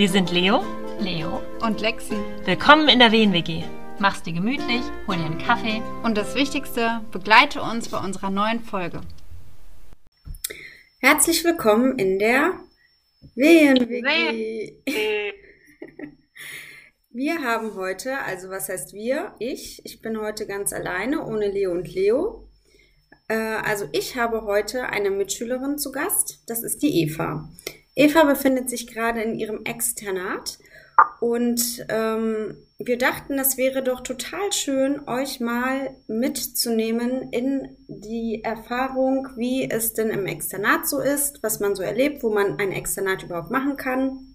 Wir sind Leo, Leo und Lexi. Willkommen in der WNWG. Mach's dir gemütlich, hol dir einen Kaffee. Und das Wichtigste, begleite uns bei unserer neuen Folge. Herzlich willkommen in der WNWG. Wir haben heute, also was heißt wir? Ich. Ich bin heute ganz alleine, ohne Leo und Leo. Äh, also ich habe heute eine Mitschülerin zu Gast. Das ist die Eva. Eva befindet sich gerade in ihrem Externat und ähm, wir dachten, das wäre doch total schön, euch mal mitzunehmen in die Erfahrung, wie es denn im Externat so ist, was man so erlebt, wo man ein Externat überhaupt machen kann.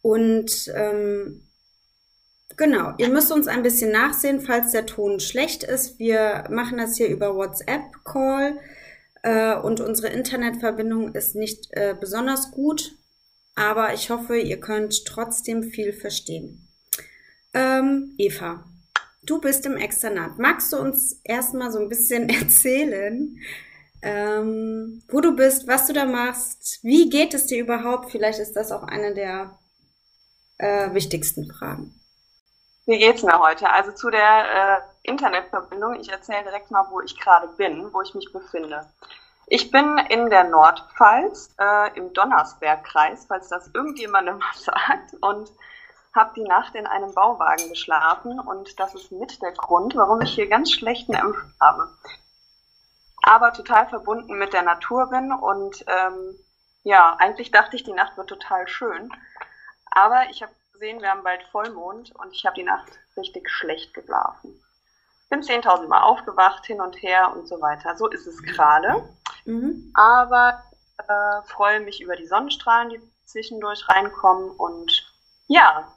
Und ähm, genau, ihr müsst uns ein bisschen nachsehen, falls der Ton schlecht ist. Wir machen das hier über WhatsApp-Call äh, und unsere Internetverbindung ist nicht äh, besonders gut, aber ich hoffe, ihr könnt trotzdem viel verstehen. Ähm, Eva, du bist im Externat. Magst du uns erstmal so ein bisschen erzählen, ähm, wo du bist, was du da machst, wie geht es dir überhaupt? Vielleicht ist das auch eine der äh, wichtigsten Fragen. Wie geht's mir heute? Also zu der äh, Internetverbindung. Ich erzähle direkt mal, wo ich gerade bin, wo ich mich befinde. Ich bin in der Nordpfalz äh, im Donnersbergkreis, falls das irgendjemandem was sagt, und habe die Nacht in einem Bauwagen geschlafen und das ist mit der Grund, warum ich hier ganz schlechten Empfang habe. Aber total verbunden mit der Natur bin und ähm, ja, eigentlich dachte ich, die Nacht wird total schön. Aber ich habe gesehen, wir haben bald Vollmond und ich habe die Nacht richtig schlecht geschlafen. Bin 10.000 Mal aufgewacht, hin und her und so weiter. So ist es gerade. Mhm. Aber äh, freue mich über die Sonnenstrahlen, die zwischendurch reinkommen. Und ja,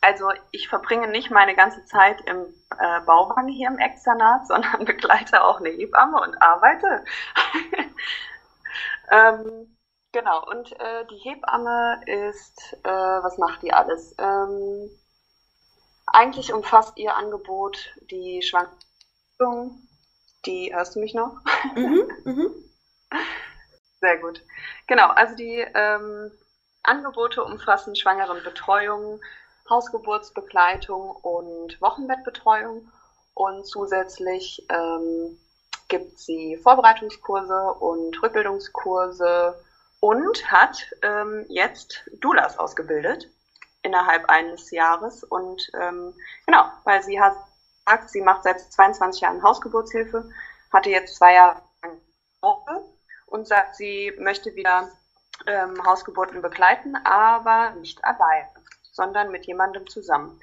also ich verbringe nicht meine ganze Zeit im äh, Bauwagen hier im Externat, sondern begleite auch eine Hebamme und arbeite. ähm, Genau, und äh, die Hebamme ist, äh, was macht die alles? Ähm, eigentlich umfasst ihr Angebot die Schwangerschaftsbegleitung. Die, hörst du mich noch? Mhm, mhm. Sehr gut. Genau, also die ähm, Angebote umfassen Schwangerenbetreuung, Hausgeburtsbegleitung und Wochenbettbetreuung. Und zusätzlich ähm, gibt sie Vorbereitungskurse und Rückbildungskurse, und hat ähm, jetzt Doulas ausgebildet innerhalb eines Jahres. Und ähm, genau, weil sie hat gesagt, sie macht seit 22 Jahren Hausgeburtshilfe, hatte jetzt zwei Jahre und sagt, sie möchte wieder ähm, Hausgeburten begleiten, aber nicht allein, sondern mit jemandem zusammen.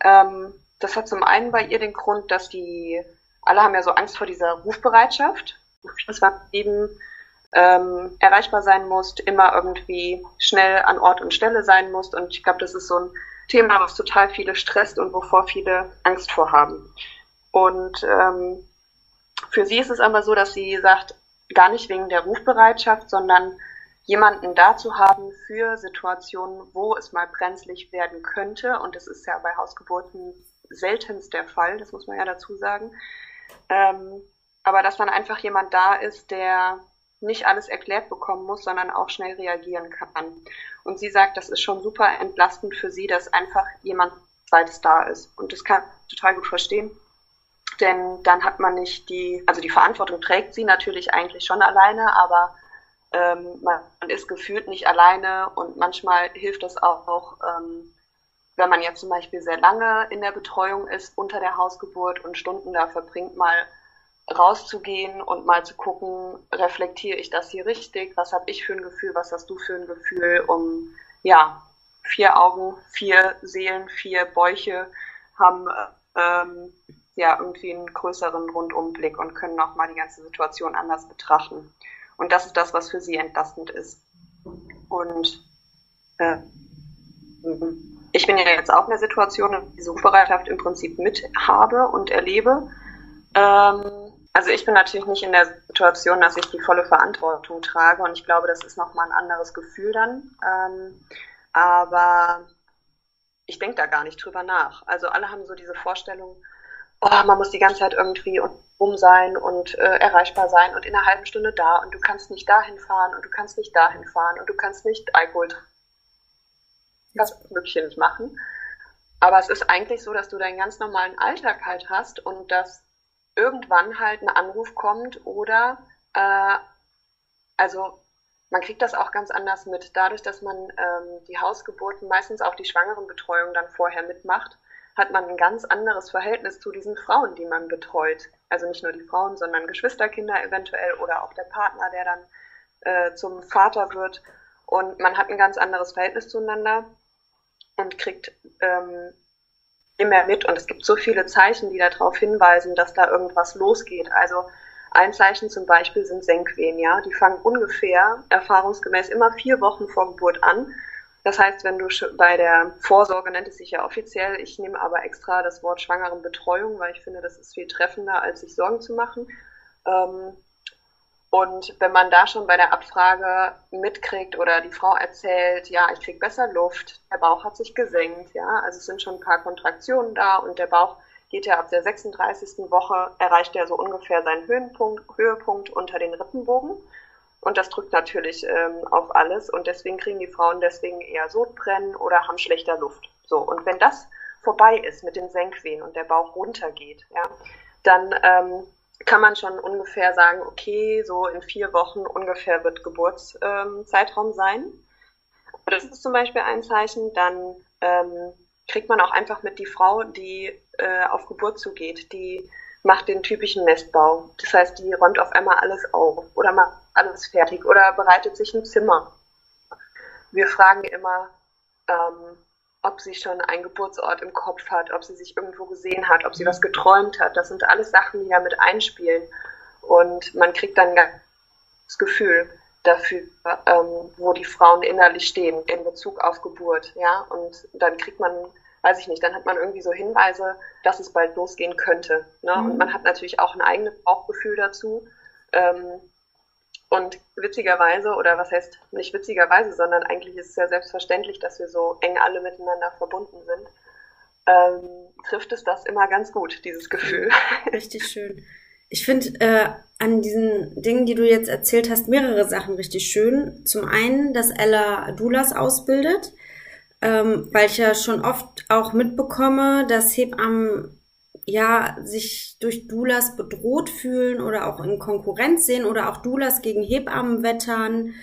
Ähm, das hat zum einen bei ihr den Grund, dass die, alle haben ja so Angst vor dieser Rufbereitschaft. Das war eben ähm, erreichbar sein musst, immer irgendwie schnell an Ort und Stelle sein musst. Und ich glaube, das ist so ein Thema, was total viele stresst und wovor viele Angst vorhaben. Und ähm, für sie ist es aber so, dass sie sagt, gar nicht wegen der Rufbereitschaft, sondern jemanden da zu haben für Situationen, wo es mal brenzlig werden könnte. Und das ist ja bei Hausgeburten seltenst der Fall, das muss man ja dazu sagen. Ähm, aber dass dann einfach jemand da ist, der nicht alles erklärt bekommen muss, sondern auch schnell reagieren kann. Und sie sagt, das ist schon super entlastend für sie, dass einfach jemand zweites da ist. Und das kann ich total gut verstehen. Denn dann hat man nicht die, also die Verantwortung trägt sie natürlich eigentlich schon alleine, aber ähm, man ist gefühlt nicht alleine und manchmal hilft es auch, auch ähm, wenn man jetzt zum Beispiel sehr lange in der Betreuung ist unter der Hausgeburt und Stunden da verbringt, mal rauszugehen und mal zu gucken, reflektiere ich das hier richtig, was habe ich für ein Gefühl, was hast du für ein Gefühl, um ja, vier Augen, vier Seelen, vier Bäuche haben ähm, ja irgendwie einen größeren Rundumblick und können nochmal die ganze Situation anders betrachten. Und das ist das, was für sie entlastend ist. Und äh, ich bin ja jetzt auch in der Situation, dass ich die Suchbereitschaft im Prinzip mit habe und erlebe. Ähm, also ich bin natürlich nicht in der Situation, dass ich die volle Verantwortung trage und ich glaube, das ist nochmal ein anderes Gefühl dann. Ähm, aber ich denke da gar nicht drüber nach. Also alle haben so diese Vorstellung, oh, man muss die ganze Zeit irgendwie um sein und äh, erreichbar sein und in einer halben Stunde da und du kannst nicht dahin fahren und du kannst nicht dahin fahren und du kannst nicht Alkohol das Mögliche nicht machen. Aber es ist eigentlich so, dass du deinen ganz normalen Alltag halt hast und dass irgendwann halt ein Anruf kommt oder äh, also man kriegt das auch ganz anders mit. Dadurch, dass man ähm, die Hausgeburten, meistens auch die Schwangerenbetreuung dann vorher mitmacht, hat man ein ganz anderes Verhältnis zu diesen Frauen, die man betreut. Also nicht nur die Frauen, sondern Geschwisterkinder eventuell oder auch der Partner, der dann äh, zum Vater wird. Und man hat ein ganz anderes Verhältnis zueinander und kriegt ähm, immer mit. Und es gibt so viele Zeichen, die darauf hinweisen, dass da irgendwas losgeht. Also ein Zeichen zum Beispiel sind Senkwehen, ja. Die fangen ungefähr erfahrungsgemäß immer vier Wochen vor Geburt an. Das heißt, wenn du bei der Vorsorge nennt es sich ja offiziell, ich nehme aber extra das Wort Schwangerenbetreuung, weil ich finde, das ist viel treffender, als sich Sorgen zu machen. Ähm, und wenn man da schon bei der Abfrage mitkriegt oder die Frau erzählt, ja, ich krieg besser Luft, der Bauch hat sich gesenkt, ja, also es sind schon ein paar Kontraktionen da und der Bauch geht ja ab der 36. Woche, erreicht er so ungefähr seinen Höhenpunkt, Höhepunkt unter den Rippenbogen. Und das drückt natürlich ähm, auf alles. Und deswegen kriegen die Frauen deswegen eher Sodbrennen oder haben schlechter Luft. So, und wenn das vorbei ist mit den Senkwehen und der Bauch runtergeht, ja, dann ähm, kann man schon ungefähr sagen, okay, so in vier Wochen ungefähr wird Geburtszeitraum ähm, sein. Das ist zum Beispiel ein Zeichen. Dann ähm, kriegt man auch einfach mit die Frau, die äh, auf Geburt zugeht, die macht den typischen Nestbau. Das heißt, die räumt auf einmal alles auf oder macht alles fertig oder bereitet sich ein Zimmer. Wir fragen immer, ähm, ob sie schon einen Geburtsort im Kopf hat, ob sie sich irgendwo gesehen hat, ob sie was geträumt hat. Das sind alles Sachen, die da mit einspielen. Und man kriegt dann das Gefühl dafür, ähm, wo die Frauen innerlich stehen in Bezug auf Geburt. Ja, und dann kriegt man weiß ich nicht, dann hat man irgendwie so Hinweise, dass es bald losgehen könnte. Ne? Mhm. Und man hat natürlich auch ein eigenes Bauchgefühl dazu. Ähm, und witzigerweise, oder was heißt nicht witzigerweise, sondern eigentlich ist es ja selbstverständlich, dass wir so eng alle miteinander verbunden sind, ähm, trifft es das immer ganz gut, dieses Gefühl. Richtig schön. Ich finde äh, an diesen Dingen, die du jetzt erzählt hast, mehrere Sachen richtig schön. Zum einen, dass Ella Dulas ausbildet ähm, weil ich ja schon oft auch mitbekomme, dass Hebammen ja sich durch Doulas bedroht fühlen oder auch in Konkurrenz sehen oder auch Doulas gegen Hebammen wettern.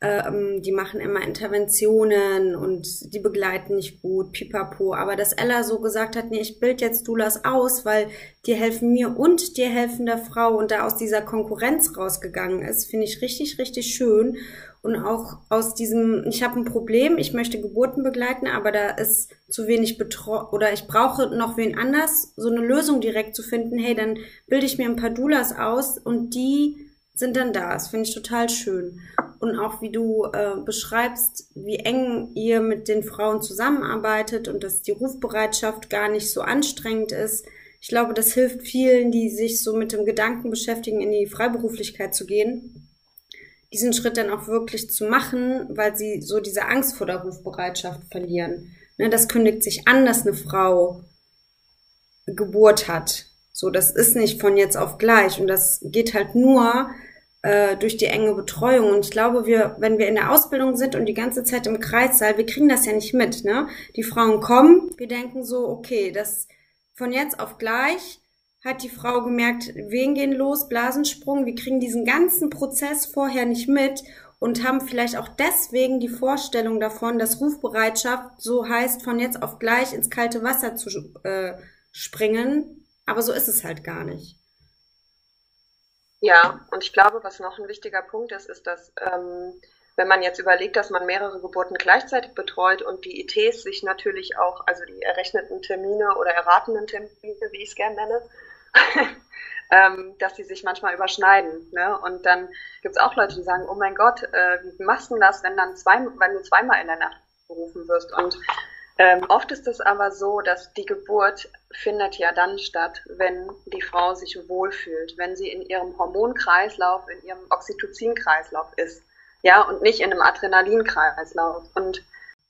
Ähm, die machen immer Interventionen und die begleiten nicht gut, pipapo. Aber dass Ella so gesagt hat, nee, ich bild jetzt Doulas aus, weil die helfen mir und dir helfen der Frau und da aus dieser Konkurrenz rausgegangen ist, finde ich richtig, richtig schön und auch aus diesem, ich habe ein Problem, ich möchte Geburten begleiten, aber da ist zu wenig betreut oder ich brauche noch wen anders, so eine Lösung direkt zu finden, hey, dann bilde ich mir ein paar Doulas aus und die sind dann da. Das finde ich total schön. Und auch wie du äh, beschreibst, wie eng ihr mit den Frauen zusammenarbeitet und dass die Rufbereitschaft gar nicht so anstrengend ist. Ich glaube, das hilft vielen, die sich so mit dem Gedanken beschäftigen, in die Freiberuflichkeit zu gehen diesen Schritt dann auch wirklich zu machen, weil sie so diese Angst vor der Rufbereitschaft verlieren. Ne, das kündigt sich an, dass eine Frau Geburt hat. So, das ist nicht von jetzt auf gleich und das geht halt nur äh, durch die enge Betreuung. Und ich glaube, wir, wenn wir in der Ausbildung sind und die ganze Zeit im Kreissaal, wir kriegen das ja nicht mit. Ne? Die Frauen kommen, wir denken so, okay, das von jetzt auf gleich hat die Frau gemerkt, wen gehen los, Blasensprung, wir kriegen diesen ganzen Prozess vorher nicht mit und haben vielleicht auch deswegen die Vorstellung davon, dass Rufbereitschaft so heißt, von jetzt auf gleich ins kalte Wasser zu äh, springen. Aber so ist es halt gar nicht. Ja, und ich glaube, was noch ein wichtiger Punkt ist, ist, dass ähm, wenn man jetzt überlegt, dass man mehrere Geburten gleichzeitig betreut und die ITs sich natürlich auch, also die errechneten Termine oder erratenen Termine, wie ich es gerne nenne, ähm, dass die sich manchmal überschneiden. Ne? Und dann gibt es auch Leute, die sagen, oh mein Gott, äh, wie machst du das, wenn dann zwei, wenn du zweimal in der Nacht gerufen wirst? Und ähm, oft ist es aber so, dass die Geburt findet ja dann statt, wenn die Frau sich wohlfühlt, wenn sie in ihrem Hormonkreislauf, in ihrem Oxytocinkreislauf ist. Ja, und nicht in einem Adrenalinkreislauf. Und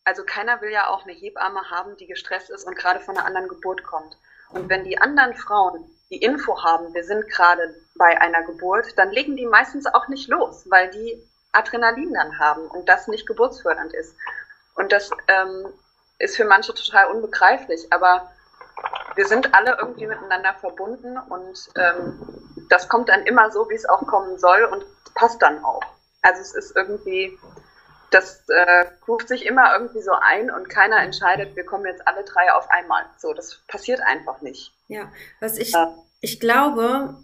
also keiner will ja auch eine Hebamme haben, die gestresst ist und gerade von einer anderen Geburt kommt. Und wenn die anderen Frauen die Info haben, wir sind gerade bei einer Geburt, dann legen die meistens auch nicht los, weil die Adrenalin dann haben und das nicht geburtsfördernd ist. Und das ähm, ist für manche total unbegreiflich, aber wir sind alle irgendwie miteinander verbunden und ähm, das kommt dann immer so, wie es auch kommen soll und passt dann auch. Also es ist irgendwie, das äh, ruft sich immer irgendwie so ein und keiner entscheidet, wir kommen jetzt alle drei auf einmal. So, das passiert einfach nicht. Ja, was ich, ja. ich glaube,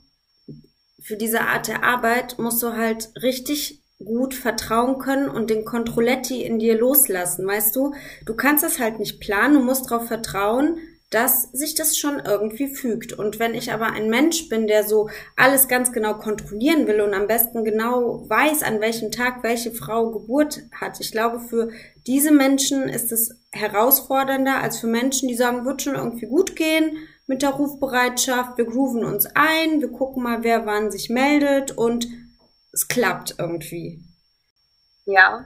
für diese Art der Arbeit musst du halt richtig gut vertrauen können und den Controletti in dir loslassen, weißt du? Du kannst es halt nicht planen, du musst darauf vertrauen, dass sich das schon irgendwie fügt. Und wenn ich aber ein Mensch bin, der so alles ganz genau kontrollieren will und am besten genau weiß, an welchem Tag welche Frau Geburt hat, ich glaube, für diese Menschen ist es herausfordernder als für Menschen, die sagen, wird schon irgendwie gut gehen mit der Rufbereitschaft, wir grooven uns ein, wir gucken mal, wer wann sich meldet und es klappt irgendwie. Ja,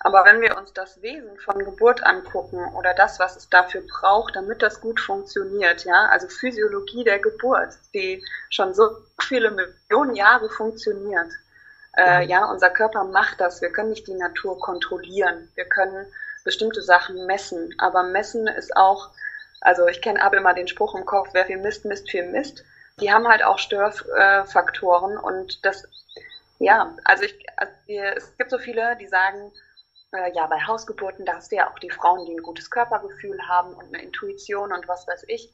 aber wenn wir uns das Wesen von Geburt angucken oder das, was es dafür braucht, damit das gut funktioniert, ja, also Physiologie der Geburt, die schon so viele Millionen Jahre funktioniert, äh, ja, unser Körper macht das. Wir können nicht die Natur kontrollieren. Wir können bestimmte Sachen messen, aber messen ist auch, also ich kenne habe immer den Spruch im Kopf, wer viel misst, misst viel Mist. Die haben halt auch Störfaktoren und das, ja, also ich, also es gibt so viele, die sagen, äh, ja, bei Hausgeburten, da hast du ja auch die Frauen, die ein gutes Körpergefühl haben und eine Intuition und was weiß ich.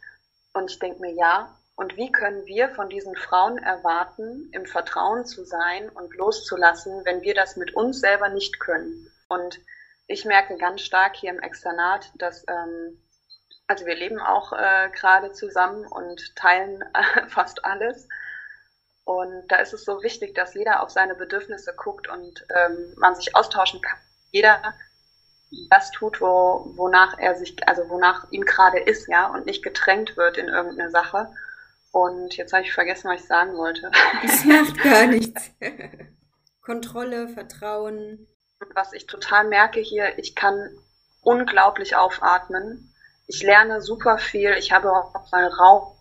Und ich denke mir, ja, und wie können wir von diesen Frauen erwarten, im Vertrauen zu sein und loszulassen, wenn wir das mit uns selber nicht können? Und ich merke ganz stark hier im Externat, dass, ähm, also wir leben auch äh, gerade zusammen und teilen äh, fast alles. Und da ist es so wichtig, dass jeder auf seine Bedürfnisse guckt und ähm, man sich austauschen kann jeder das tut, wo, wonach er sich, also wonach ihm gerade ist, ja, und nicht gedrängt wird in irgendeine Sache. Und jetzt habe ich vergessen, was ich sagen wollte. Das macht gar nichts. Kontrolle, Vertrauen. Was ich total merke hier, ich kann unglaublich aufatmen. Ich lerne super viel. Ich habe auch mal Raum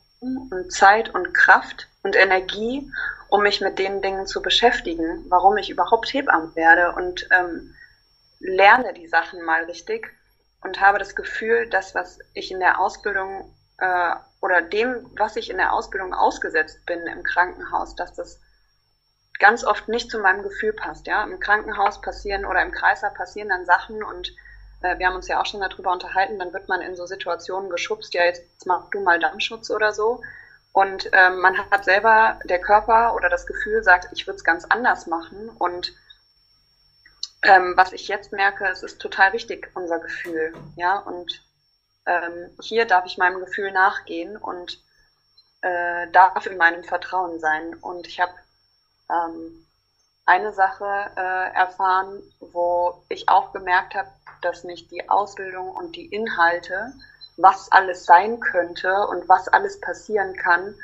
und Zeit und Kraft und Energie, um mich mit den Dingen zu beschäftigen, warum ich überhaupt Hebamme werde. Und ähm, lerne die Sachen mal richtig und habe das Gefühl, dass was ich in der Ausbildung äh, oder dem, was ich in der Ausbildung ausgesetzt bin im Krankenhaus, dass das ganz oft nicht zu meinem Gefühl passt. Ja, im Krankenhaus passieren oder im Kreiser passieren dann Sachen und äh, wir haben uns ja auch schon darüber unterhalten. Dann wird man in so Situationen geschubst. Ja, jetzt mach du mal Dammschutz oder so. Und äh, man hat selber der Körper oder das Gefühl sagt, ich würde es ganz anders machen und ähm, was ich jetzt merke, es ist total wichtig, unser Gefühl. Ja, und ähm, hier darf ich meinem Gefühl nachgehen und äh, darf in meinem Vertrauen sein. Und ich habe ähm, eine Sache äh, erfahren, wo ich auch gemerkt habe, dass mich die Ausbildung und die Inhalte, was alles sein könnte und was alles passieren kann,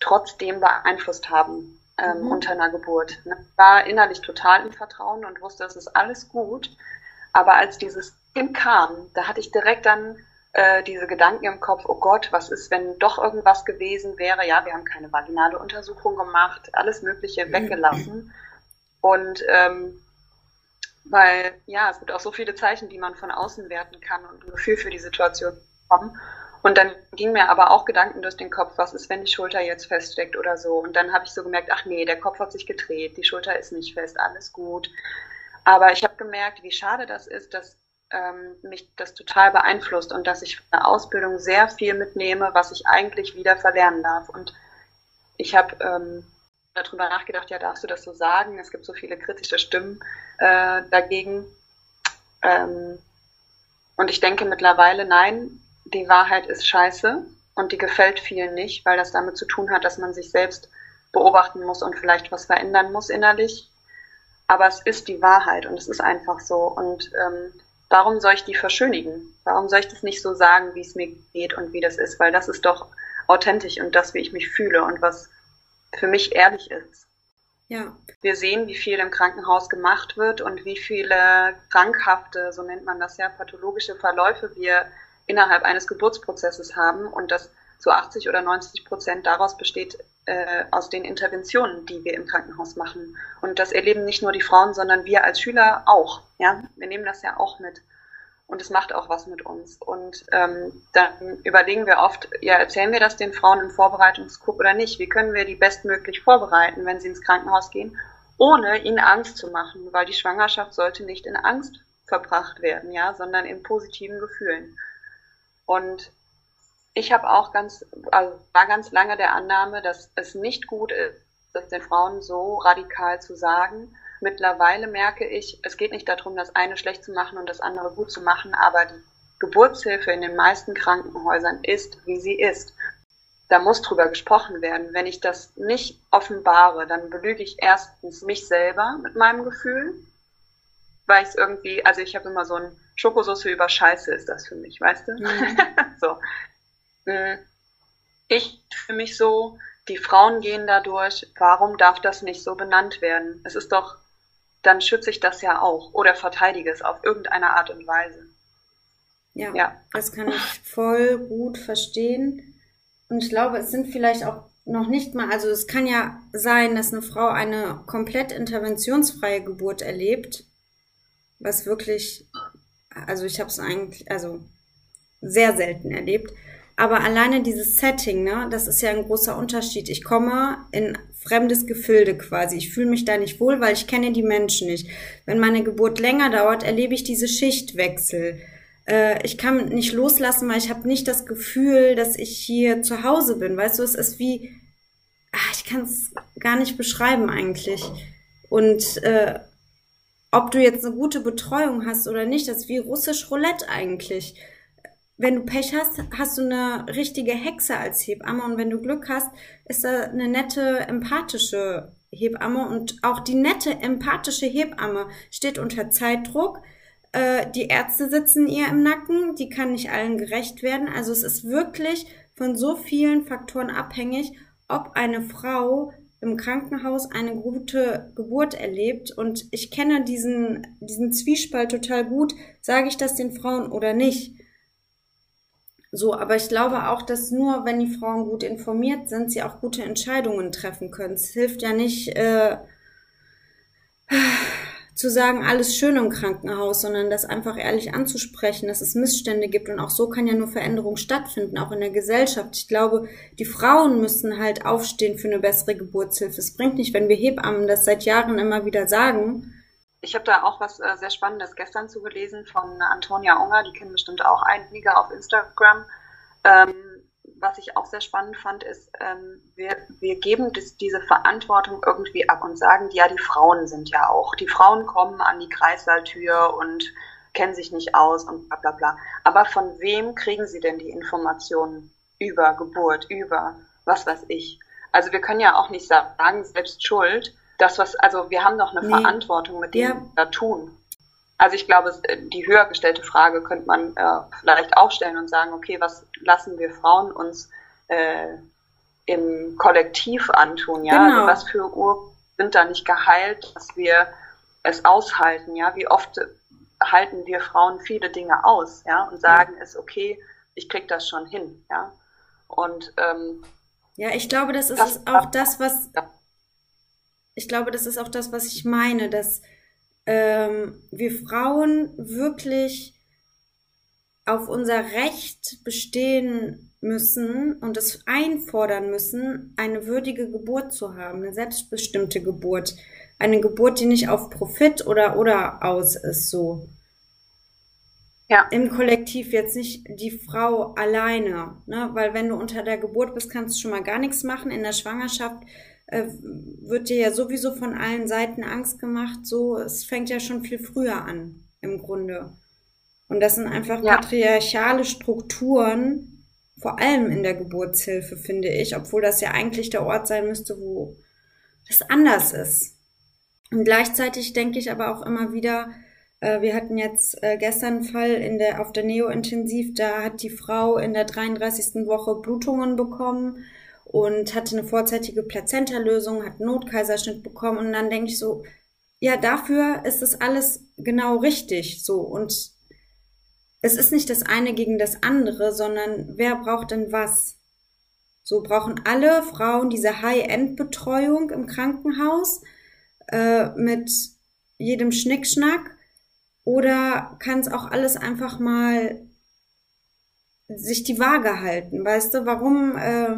trotzdem beeinflusst haben ähm, mhm. unter einer Geburt. Ne? War innerlich total im Vertrauen und wusste, es ist alles gut. Aber als dieses Kind kam, da hatte ich direkt dann äh, diese Gedanken im Kopf, oh Gott, was ist, wenn doch irgendwas gewesen wäre? Ja, wir haben keine vaginale Untersuchung gemacht, alles Mögliche mhm. weggelassen. Und ähm, weil, ja, es gibt auch so viele Zeichen, die man von außen werten kann und ein Gefühl für die Situation bekommen. Und dann ging mir aber auch Gedanken durch den Kopf, was ist, wenn die Schulter jetzt feststeckt oder so. Und dann habe ich so gemerkt, ach nee, der Kopf hat sich gedreht, die Schulter ist nicht fest, alles gut. Aber ich habe gemerkt, wie schade das ist, dass ähm, mich das total beeinflusst und dass ich von der Ausbildung sehr viel mitnehme, was ich eigentlich wieder verlernen darf. Und ich habe ähm, darüber nachgedacht, ja, darfst du das so sagen? Es gibt so viele kritische Stimmen äh, dagegen. Ähm, und ich denke mittlerweile, nein, die Wahrheit ist scheiße und die gefällt vielen nicht, weil das damit zu tun hat, dass man sich selbst beobachten muss und vielleicht was verändern muss innerlich. Aber es ist die Wahrheit und es ist einfach so. Und ähm, warum soll ich die verschönigen? Warum soll ich das nicht so sagen, wie es mir geht und wie das ist? Weil das ist doch authentisch und das, wie ich mich fühle und was für mich ehrlich ist. Ja. Wir sehen, wie viel im Krankenhaus gemacht wird und wie viele krankhafte, so nennt man das ja, pathologische Verläufe wir innerhalb eines Geburtsprozesses haben und das zu 80 oder 90 Prozent daraus besteht äh, aus den Interventionen, die wir im Krankenhaus machen. Und das erleben nicht nur die Frauen, sondern wir als Schüler auch. Ja, wir nehmen das ja auch mit. und es macht auch was mit uns. Und ähm, dann überlegen wir oft, ja, erzählen wir das den Frauen im Vorbereitungskurs oder nicht? Wie können wir die bestmöglich vorbereiten, wenn sie ins Krankenhaus gehen, ohne ihnen Angst zu machen? Weil die Schwangerschaft sollte nicht in Angst verbracht werden, ja, sondern in positiven Gefühlen. Und ich habe auch ganz, also war ganz lange der Annahme, dass es nicht gut ist, das den Frauen so radikal zu sagen, Mittlerweile merke ich, es geht nicht darum, das eine schlecht zu machen und das andere gut zu machen, aber die Geburtshilfe in den meisten Krankenhäusern ist, wie sie ist. Da muss drüber gesprochen werden. Wenn ich das nicht offenbare, dann belüge ich erstens mich selber mit meinem Gefühl, weil ich es irgendwie, also ich habe immer so ein Schokosauce über Scheiße ist das für mich, weißt du? Mhm. so. Hm. Ich für mich so, die Frauen gehen dadurch, warum darf das nicht so benannt werden? Es ist doch dann schütze ich das ja auch oder verteidige es auf irgendeine Art und Weise. Ja, ja, das kann ich voll gut verstehen. Und ich glaube, es sind vielleicht auch noch nicht mal, also es kann ja sein, dass eine Frau eine komplett interventionsfreie Geburt erlebt, was wirklich, also ich habe es eigentlich, also sehr selten erlebt. Aber alleine dieses Setting, ne, das ist ja ein großer Unterschied. Ich komme in fremdes Gefilde quasi. Ich fühle mich da nicht wohl, weil ich kenne die Menschen nicht. Wenn meine Geburt länger dauert, erlebe ich diese Schichtwechsel. Äh, ich kann nicht loslassen, weil ich habe nicht das Gefühl, dass ich hier zu Hause bin. Weißt du, es ist wie, ach, ich kann es gar nicht beschreiben eigentlich. Und äh, ob du jetzt eine gute Betreuung hast oder nicht, das ist wie russisch Roulette eigentlich wenn du Pech hast, hast du eine richtige Hexe als Hebamme und wenn du Glück hast, ist da eine nette, empathische Hebamme und auch die nette, empathische Hebamme steht unter Zeitdruck. Äh, die Ärzte sitzen ihr im Nacken, die kann nicht allen gerecht werden. Also es ist wirklich von so vielen Faktoren abhängig, ob eine Frau im Krankenhaus eine gute Geburt erlebt. Und ich kenne diesen, diesen Zwiespalt total gut. Sage ich das den Frauen oder nicht? So, aber ich glaube auch, dass nur wenn die Frauen gut informiert sind, sie auch gute Entscheidungen treffen können. Es hilft ja nicht äh, zu sagen, alles schön im Krankenhaus, sondern das einfach ehrlich anzusprechen, dass es Missstände gibt und auch so kann ja nur Veränderung stattfinden, auch in der Gesellschaft. Ich glaube, die Frauen müssen halt aufstehen für eine bessere Geburtshilfe. Es bringt nicht, wenn wir Hebammen das seit Jahren immer wieder sagen, ich habe da auch was äh, sehr Spannendes gestern zugelesen von Antonia Unger, die kennen bestimmt auch einige auf Instagram. Ähm, was ich auch sehr spannend fand, ist, ähm, wir, wir geben das, diese Verantwortung irgendwie ab und sagen, ja, die Frauen sind ja auch. Die Frauen kommen an die Kreissaaltür und kennen sich nicht aus und bla bla bla. Aber von wem kriegen sie denn die Informationen über Geburt, über was weiß ich? Also wir können ja auch nicht sagen, selbst schuld, das, was, also wir haben doch eine nee. Verantwortung mit dem, ja. wir da tun. Also ich glaube, die höher gestellte Frage könnte man äh, vielleicht auch stellen und sagen, okay, was lassen wir Frauen uns äh, im Kollektiv antun, ja? Also genau. Also was für Uhr sind da nicht geheilt, dass wir es aushalten, ja? Wie oft halten wir Frauen viele Dinge aus, ja? Und sagen es, okay, ich krieg das schon hin, ja? Und ähm, ja, ich glaube, das ist das, auch das, was ja ich glaube, das ist auch das, was ich meine, dass ähm, wir Frauen wirklich auf unser Recht bestehen müssen und es einfordern müssen, eine würdige Geburt zu haben, eine selbstbestimmte Geburt, eine Geburt, die nicht auf Profit oder oder aus ist, so. Ja. Im Kollektiv jetzt nicht die Frau alleine, ne? weil wenn du unter der Geburt bist, kannst du schon mal gar nichts machen. In der Schwangerschaft äh, wird dir ja sowieso von allen Seiten Angst gemacht. So, es fängt ja schon viel früher an, im Grunde. Und das sind einfach ja. patriarchale Strukturen, vor allem in der Geburtshilfe, finde ich, obwohl das ja eigentlich der Ort sein müsste, wo das anders ist. Und gleichzeitig denke ich aber auch immer wieder, äh, wir hatten jetzt äh, gestern einen Fall in der, auf der Neo-Intensiv, da hat die Frau in der 33. Woche Blutungen bekommen und hatte eine vorzeitige Plazenta-Lösung, hat Notkaiserschnitt bekommen und dann denke ich so, ja, dafür ist es alles genau richtig so und es ist nicht das eine gegen das andere, sondern wer braucht denn was? So brauchen alle Frauen diese High-End-Betreuung im Krankenhaus äh, mit jedem Schnickschnack Oder kann es auch alles einfach mal sich die Waage halten? Weißt du, warum äh,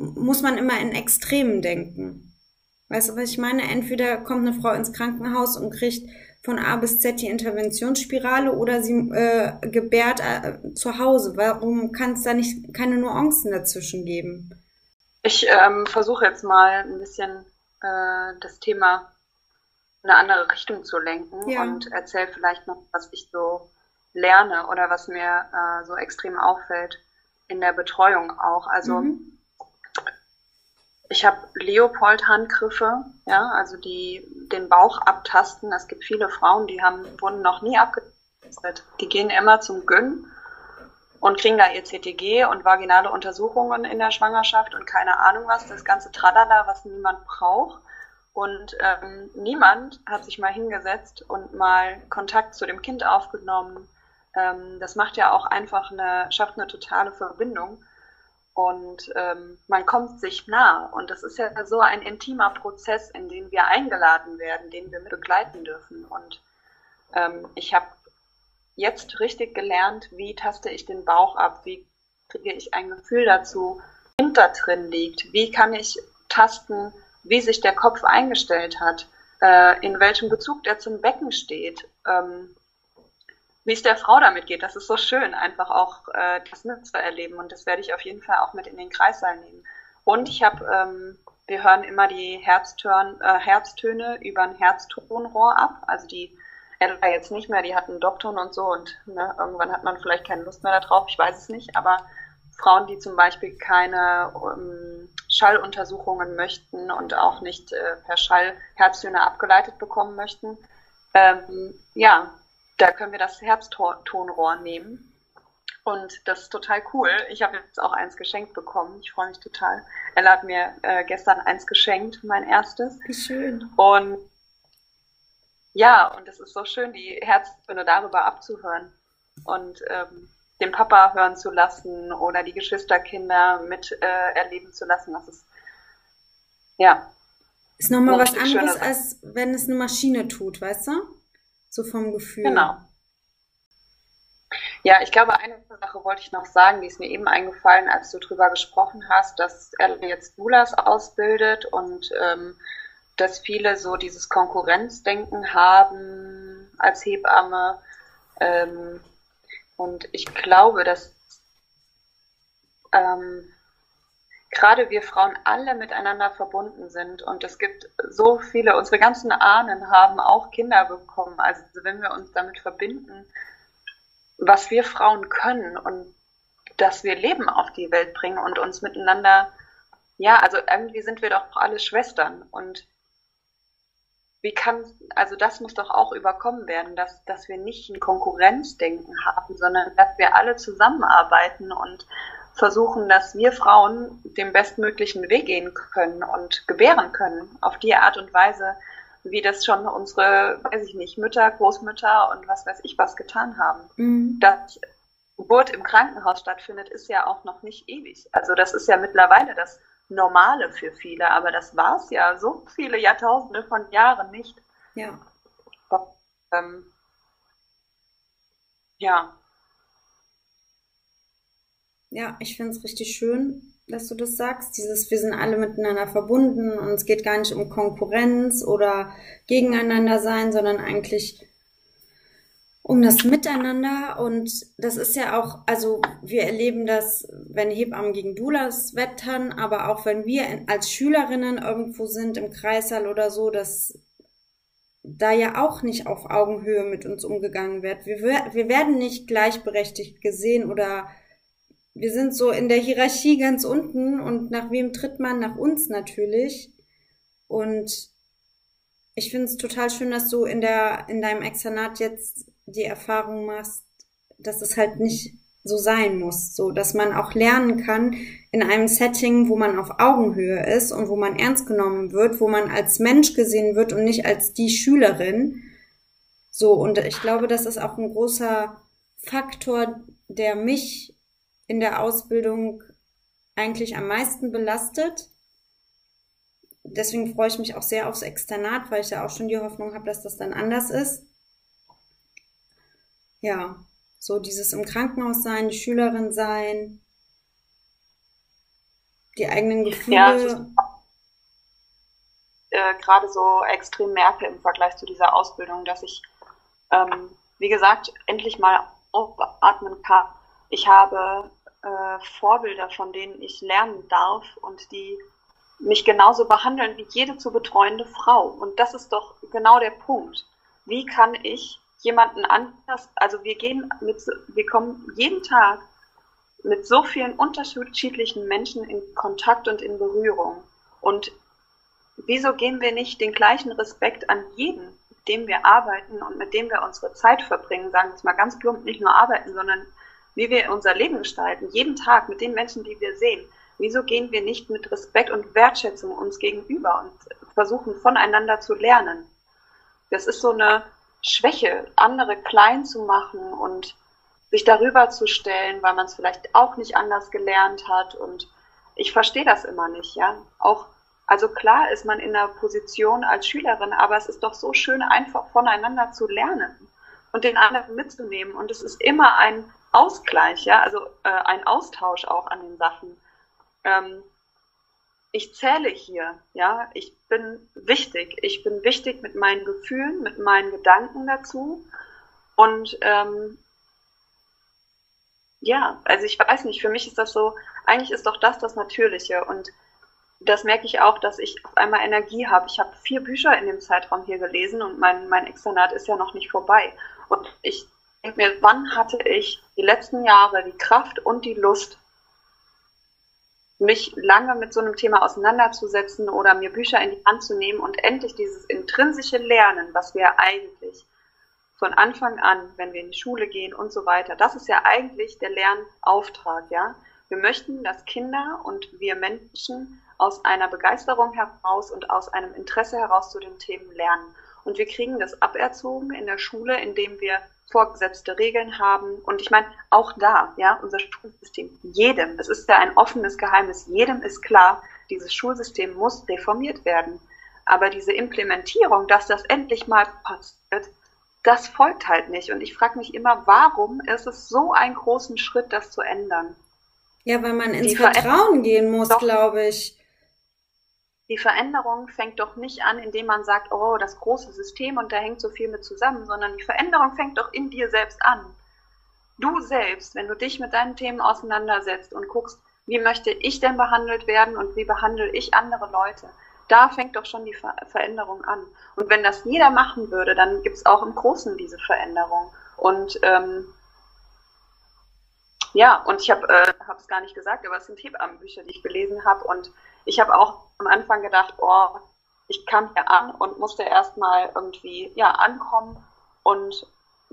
muss man immer in Extremen denken? Weißt du, was ich meine? Entweder kommt eine Frau ins Krankenhaus und kriegt von A bis Z die Interventionsspirale oder sie äh, gebärt äh, zu Hause. Warum kann es da nicht keine Nuancen dazwischen geben? Ich ähm, versuche jetzt mal ein bisschen äh, das Thema in eine andere Richtung zu lenken ja. und erzähle vielleicht noch, was ich so lerne oder was mir äh, so extrem auffällt in der Betreuung auch. Also mhm. Ich habe Leopold-Handgriffe, ja, also die den Bauch abtasten. Es gibt viele Frauen, die haben wurden noch nie abgetastet. Die gehen immer zum Gyn und kriegen da ihr CTG und vaginale Untersuchungen in der Schwangerschaft und keine Ahnung was, das ganze Tralala, was niemand braucht. Und ähm, niemand hat sich mal hingesetzt und mal Kontakt zu dem Kind aufgenommen. Ähm, das macht ja auch einfach eine, schafft eine totale Verbindung. Und ähm, man kommt sich nah. Und das ist ja so ein intimer Prozess, in den wir eingeladen werden, den wir mit begleiten dürfen. Und ähm, ich habe jetzt richtig gelernt, wie taste ich den Bauch ab, wie kriege ich ein Gefühl dazu, was da drin liegt, wie kann ich tasten, wie sich der Kopf eingestellt hat, äh, in welchem Bezug der zum Becken steht, ähm, wie es der Frau damit geht. Das ist so schön, einfach auch äh, das mitzuerleben und das werde ich auf jeden Fall auch mit in den Kreissaal nehmen. Und ich habe, ähm, wir hören immer die Herztön, äh, Herztöne über ein Herztonrohr ab, also die Ella jetzt nicht mehr, die hatten Doktoren und so und ne, irgendwann hat man vielleicht keine Lust mehr darauf, ich weiß es nicht, aber Frauen, die zum Beispiel keine um, Schalluntersuchungen möchten und auch nicht äh, per Schall Herztöne abgeleitet bekommen möchten, ähm, ja, da können wir das Herztonrohr nehmen. Und das ist total cool. Ich habe jetzt auch eins geschenkt bekommen. Ich freue mich total. Ella hat mir äh, gestern eins geschenkt, mein erstes. Wie schön. Und ja, und es ist so schön, die Herztöne darüber abzuhören und ähm, den Papa hören zu lassen oder die Geschwisterkinder mit äh, erleben zu lassen. Das ist ja. Ist nochmal was anderes, als wenn es eine Maschine tut, weißt du? So vom Gefühl. Genau. Ja, ich glaube, eine Sache wollte ich noch sagen, die ist mir eben eingefallen, als du drüber gesprochen hast, dass er jetzt Bulas ausbildet und ähm, dass viele so dieses Konkurrenzdenken haben als Hebamme. Ähm, und ich glaube, dass ähm, gerade wir Frauen alle miteinander verbunden sind und es gibt so viele, unsere ganzen Ahnen haben auch Kinder bekommen. Also wenn wir uns damit verbinden, was wir Frauen können und dass wir Leben auf die Welt bringen und uns miteinander, ja, also irgendwie sind wir doch alle Schwestern und wie kann, also das muss doch auch überkommen werden, dass, dass wir nicht ein Konkurrenzdenken haben, sondern dass wir alle zusammenarbeiten und versuchen, dass wir Frauen den bestmöglichen Weg gehen können und gebären können, auf die Art und Weise, wie das schon unsere, weiß ich nicht, Mütter, Großmütter und was weiß ich was getan haben. Mhm. Dass Geburt im Krankenhaus stattfindet, ist ja auch noch nicht ewig. Also das ist ja mittlerweile das Normale für viele, aber das war es ja so viele Jahrtausende von Jahren nicht. Ja. Ähm, ja. Ja, ich finde es richtig schön, dass du das sagst. Dieses, wir sind alle miteinander verbunden und es geht gar nicht um Konkurrenz oder gegeneinander sein, sondern eigentlich um das Miteinander und das ist ja auch, also wir erleben das, wenn Hebammen gegen Doulas wettern, aber auch wenn wir als Schülerinnen irgendwo sind im Kreissaal oder so, dass da ja auch nicht auf Augenhöhe mit uns umgegangen wird. Wir, wir werden nicht gleichberechtigt gesehen oder wir sind so in der Hierarchie ganz unten und nach wem tritt man? Nach uns natürlich. Und ich finde es total schön, dass du in der, in deinem Externat jetzt die Erfahrung machst, dass es halt nicht so sein muss, so dass man auch lernen kann in einem Setting, wo man auf Augenhöhe ist und wo man ernst genommen wird, wo man als Mensch gesehen wird und nicht als die Schülerin. So und ich glaube, das ist auch ein großer Faktor, der mich in der Ausbildung eigentlich am meisten belastet, deswegen freue ich mich auch sehr aufs Externat, weil ich ja auch schon die Hoffnung habe, dass das dann anders ist. Ja, so dieses im Krankenhaus sein, die Schülerin sein, die eigenen Gefühle. Ja, äh, gerade so extrem merke im Vergleich zu dieser Ausbildung, dass ich, ähm, wie gesagt, endlich mal aufatmen kann. Ich habe äh, Vorbilder, von denen ich lernen darf und die mich genauso behandeln wie jede zu betreuende Frau. Und das ist doch genau der Punkt. Wie kann ich jemanden anders, also wir gehen mit, wir kommen jeden Tag mit so vielen unterschiedlichen Menschen in Kontakt und in Berührung. Und wieso gehen wir nicht den gleichen Respekt an jeden, mit dem wir arbeiten und mit dem wir unsere Zeit verbringen, sagen wir es mal ganz plump, nicht nur arbeiten, sondern wie wir unser Leben gestalten, jeden Tag mit den Menschen, die wir sehen. Wieso gehen wir nicht mit Respekt und Wertschätzung uns gegenüber und versuchen voneinander zu lernen? Das ist so eine Schwäche, andere klein zu machen und sich darüber zu stellen, weil man es vielleicht auch nicht anders gelernt hat. Und ich verstehe das immer nicht, ja. Auch, also klar ist man in der Position als Schülerin, aber es ist doch so schön, einfach voneinander zu lernen und den anderen mitzunehmen. Und es ist immer ein Ausgleich, ja, also äh, ein Austausch auch an den Sachen. Ähm, ich zähle hier, ja, ich bin wichtig. Ich bin wichtig mit meinen Gefühlen, mit meinen Gedanken dazu. Und ähm, ja, also ich weiß nicht, für mich ist das so, eigentlich ist doch das das Natürliche. Und das merke ich auch, dass ich auf einmal Energie habe. Ich habe vier Bücher in dem Zeitraum hier gelesen und mein, mein Externat ist ja noch nicht vorbei. Und ich denke mir, wann hatte ich die letzten Jahre die Kraft und die Lust, mich lange mit so einem Thema auseinanderzusetzen oder mir Bücher in die Hand zu nehmen und endlich dieses intrinsische Lernen, was wir eigentlich von Anfang an, wenn wir in die Schule gehen und so weiter, das ist ja eigentlich der Lernauftrag, ja. Wir möchten, dass Kinder und wir Menschen aus einer Begeisterung heraus und aus einem Interesse heraus zu den Themen lernen. Und wir kriegen das aberzogen in der Schule, indem wir vorgesetzte Regeln haben. Und ich meine, auch da, ja, unser Schulsystem, jedem, es ist ja ein offenes Geheimnis, jedem ist klar, dieses Schulsystem muss reformiert werden. Aber diese Implementierung, dass das endlich mal passiert, das folgt halt nicht. Und ich frage mich immer, warum ist es so einen großen Schritt, das zu ändern? Ja, weil man ins Die Vertrauen gehen muss, glaube ich die Veränderung fängt doch nicht an, indem man sagt, oh, das große System und da hängt so viel mit zusammen, sondern die Veränderung fängt doch in dir selbst an. Du selbst, wenn du dich mit deinen Themen auseinandersetzt und guckst, wie möchte ich denn behandelt werden und wie behandle ich andere Leute, da fängt doch schon die Ver Veränderung an. Und wenn das jeder machen würde, dann gibt es auch im Großen diese Veränderung. Und ähm, ja, und ich habe es äh, gar nicht gesagt, aber es sind Hebammenbücher, die ich gelesen habe und ich habe auch am Anfang gedacht, oh, ich kam hier an und musste erstmal irgendwie ja ankommen und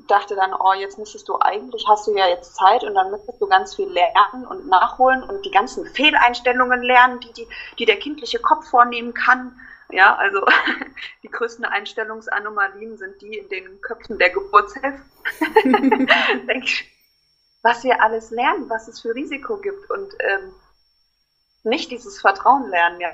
dachte dann, oh, jetzt müsstest du eigentlich, hast du ja jetzt Zeit und dann müsstest du ganz viel lernen und nachholen und die ganzen Fehleinstellungen lernen, die, die, die der kindliche Kopf vornehmen kann. Ja, also die größten Einstellungsanomalien sind die in den Köpfen der Geburtshilfe. Denke ich, was wir alles lernen, was es für Risiko gibt und ähm, nicht dieses Vertrauen lernen, ja.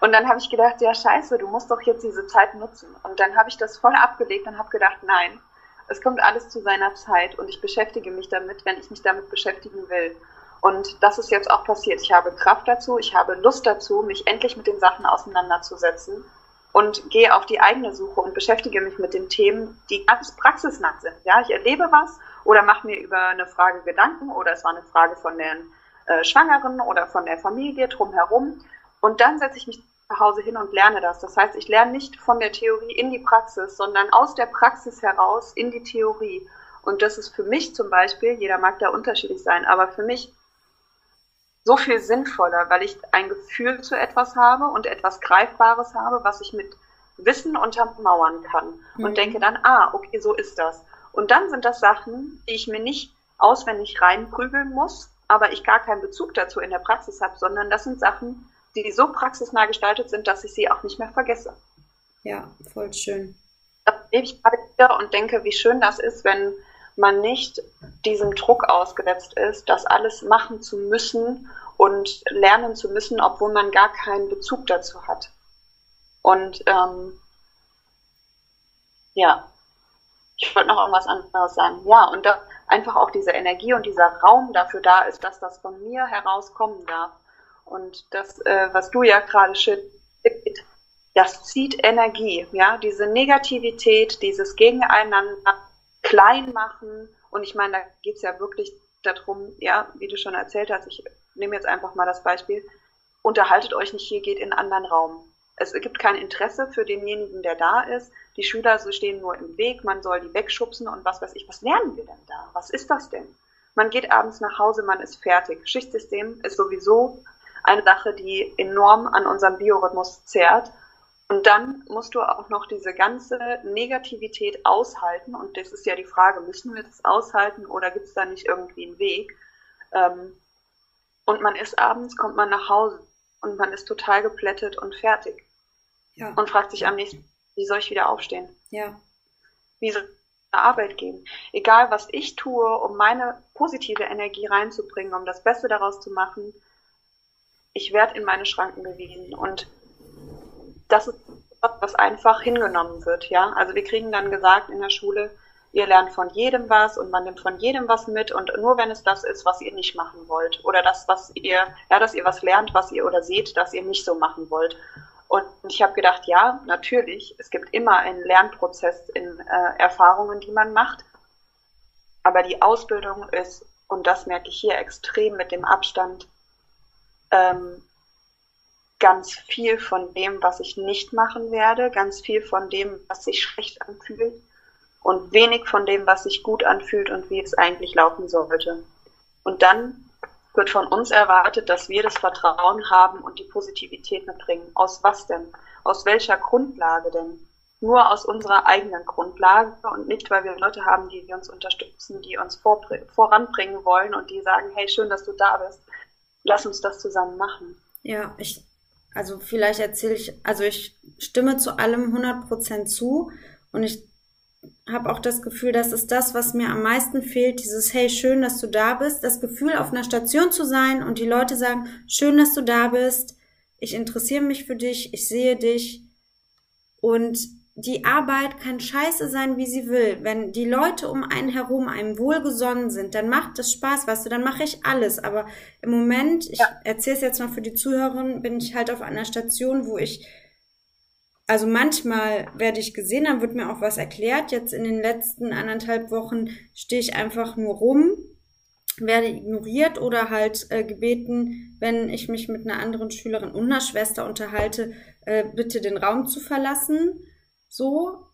Und dann habe ich gedacht, ja scheiße, du musst doch jetzt diese Zeit nutzen. Und dann habe ich das voll abgelegt und habe gedacht, nein, es kommt alles zu seiner Zeit und ich beschäftige mich damit, wenn ich mich damit beschäftigen will. Und das ist jetzt auch passiert. Ich habe Kraft dazu, ich habe Lust dazu, mich endlich mit den Sachen auseinanderzusetzen und gehe auf die eigene Suche und beschäftige mich mit den Themen, die ganz praxisnah sind. Ja, ich erlebe was oder mache mir über eine Frage Gedanken oder es war eine Frage von den äh, Schwangeren oder von der Familie drumherum. Und dann setze ich mich zu Hause hin und lerne das. Das heißt, ich lerne nicht von der Theorie in die Praxis, sondern aus der Praxis heraus in die Theorie. Und das ist für mich zum Beispiel, jeder mag da unterschiedlich sein, aber für mich so viel sinnvoller, weil ich ein Gefühl zu etwas habe und etwas Greifbares habe, was ich mit Wissen untermauern kann. Mhm. Und denke dann, ah, okay, so ist das. Und dann sind das Sachen, die ich mir nicht auswendig reinprügeln muss, aber ich gar keinen Bezug dazu in der Praxis habe, sondern das sind Sachen, die so praxisnah gestaltet sind, dass ich sie auch nicht mehr vergesse. Ja, voll schön. Da lebe ich gerade wieder und denke, wie schön das ist, wenn man nicht diesem Druck ausgesetzt ist, das alles machen zu müssen und lernen zu müssen, obwohl man gar keinen Bezug dazu hat. Und ähm, ja, ich wollte noch irgendwas anderes sagen. Ja, und da einfach auch diese Energie und dieser Raum dafür da ist, dass das von mir herauskommen darf. Und das, äh, was du ja gerade schützt, das zieht Energie, ja, diese Negativität, dieses Gegeneinander klein machen. Und ich meine, da geht's ja wirklich darum, ja, wie du schon erzählt hast, ich nehme jetzt einfach mal das Beispiel, unterhaltet euch nicht hier, geht in einen anderen Raum. Es gibt kein Interesse für denjenigen, der da ist. Die Schüler stehen nur im Weg, man soll die wegschubsen und was weiß ich. Was lernen wir denn da? Was ist das denn? Man geht abends nach Hause, man ist fertig. Schichtsystem ist sowieso eine Sache, die enorm an unserem Biorhythmus zehrt. Und dann musst du auch noch diese ganze Negativität aushalten. Und das ist ja die Frage, müssen wir das aushalten oder gibt es da nicht irgendwie einen Weg? Ähm, und man ist abends, kommt man nach Hause und man ist total geplättet und fertig. Ja. Und fragt sich am nächsten, wie soll ich wieder aufstehen? Ja. Wie soll ich zur Arbeit gehen? Egal, was ich tue, um meine positive Energie reinzubringen, um das Beste daraus zu machen, ich werde in meine Schranken gewiesen. Und das ist was einfach hingenommen wird, ja. Also wir kriegen dann gesagt in der Schule, ihr lernt von jedem was und man nimmt von jedem was mit und nur wenn es das ist, was ihr nicht machen wollt oder das, was ihr, ja, dass ihr was lernt, was ihr oder seht, dass ihr nicht so machen wollt. Und ich habe gedacht, ja, natürlich, es gibt immer einen Lernprozess in äh, Erfahrungen, die man macht. Aber die Ausbildung ist, und das merke ich hier extrem mit dem Abstand, ähm, ganz viel von dem, was ich nicht machen werde, ganz viel von dem, was sich schlecht anfühlt und wenig von dem, was sich gut anfühlt und wie es eigentlich laufen sollte. Und dann wird von uns erwartet, dass wir das Vertrauen haben und die Positivität mitbringen. Aus was denn? Aus welcher Grundlage denn? Nur aus unserer eigenen Grundlage und nicht, weil wir Leute haben, die uns unterstützen, die uns voranbringen wollen und die sagen, hey, schön, dass du da bist. Lass uns das zusammen machen. Ja, ich, also vielleicht erzähle ich, also ich stimme zu allem 100% zu und ich habe auch das Gefühl, das ist das, was mir am meisten fehlt, dieses Hey, schön, dass du da bist, das Gefühl, auf einer Station zu sein und die Leute sagen, schön, dass du da bist, ich interessiere mich für dich, ich sehe dich und die Arbeit kann scheiße sein, wie sie will. Wenn die Leute um einen herum einem wohlgesonnen sind, dann macht es Spaß, weißt du, dann mache ich alles. Aber im Moment, ich ja. erzähle es jetzt mal für die Zuhörerin, bin ich halt auf einer Station, wo ich also manchmal werde ich gesehen, dann wird mir auch was erklärt. Jetzt in den letzten anderthalb Wochen stehe ich einfach nur rum, werde ignoriert oder halt äh, gebeten, wenn ich mich mit einer anderen Schülerin und einer Schwester unterhalte, äh, bitte den Raum zu verlassen. So.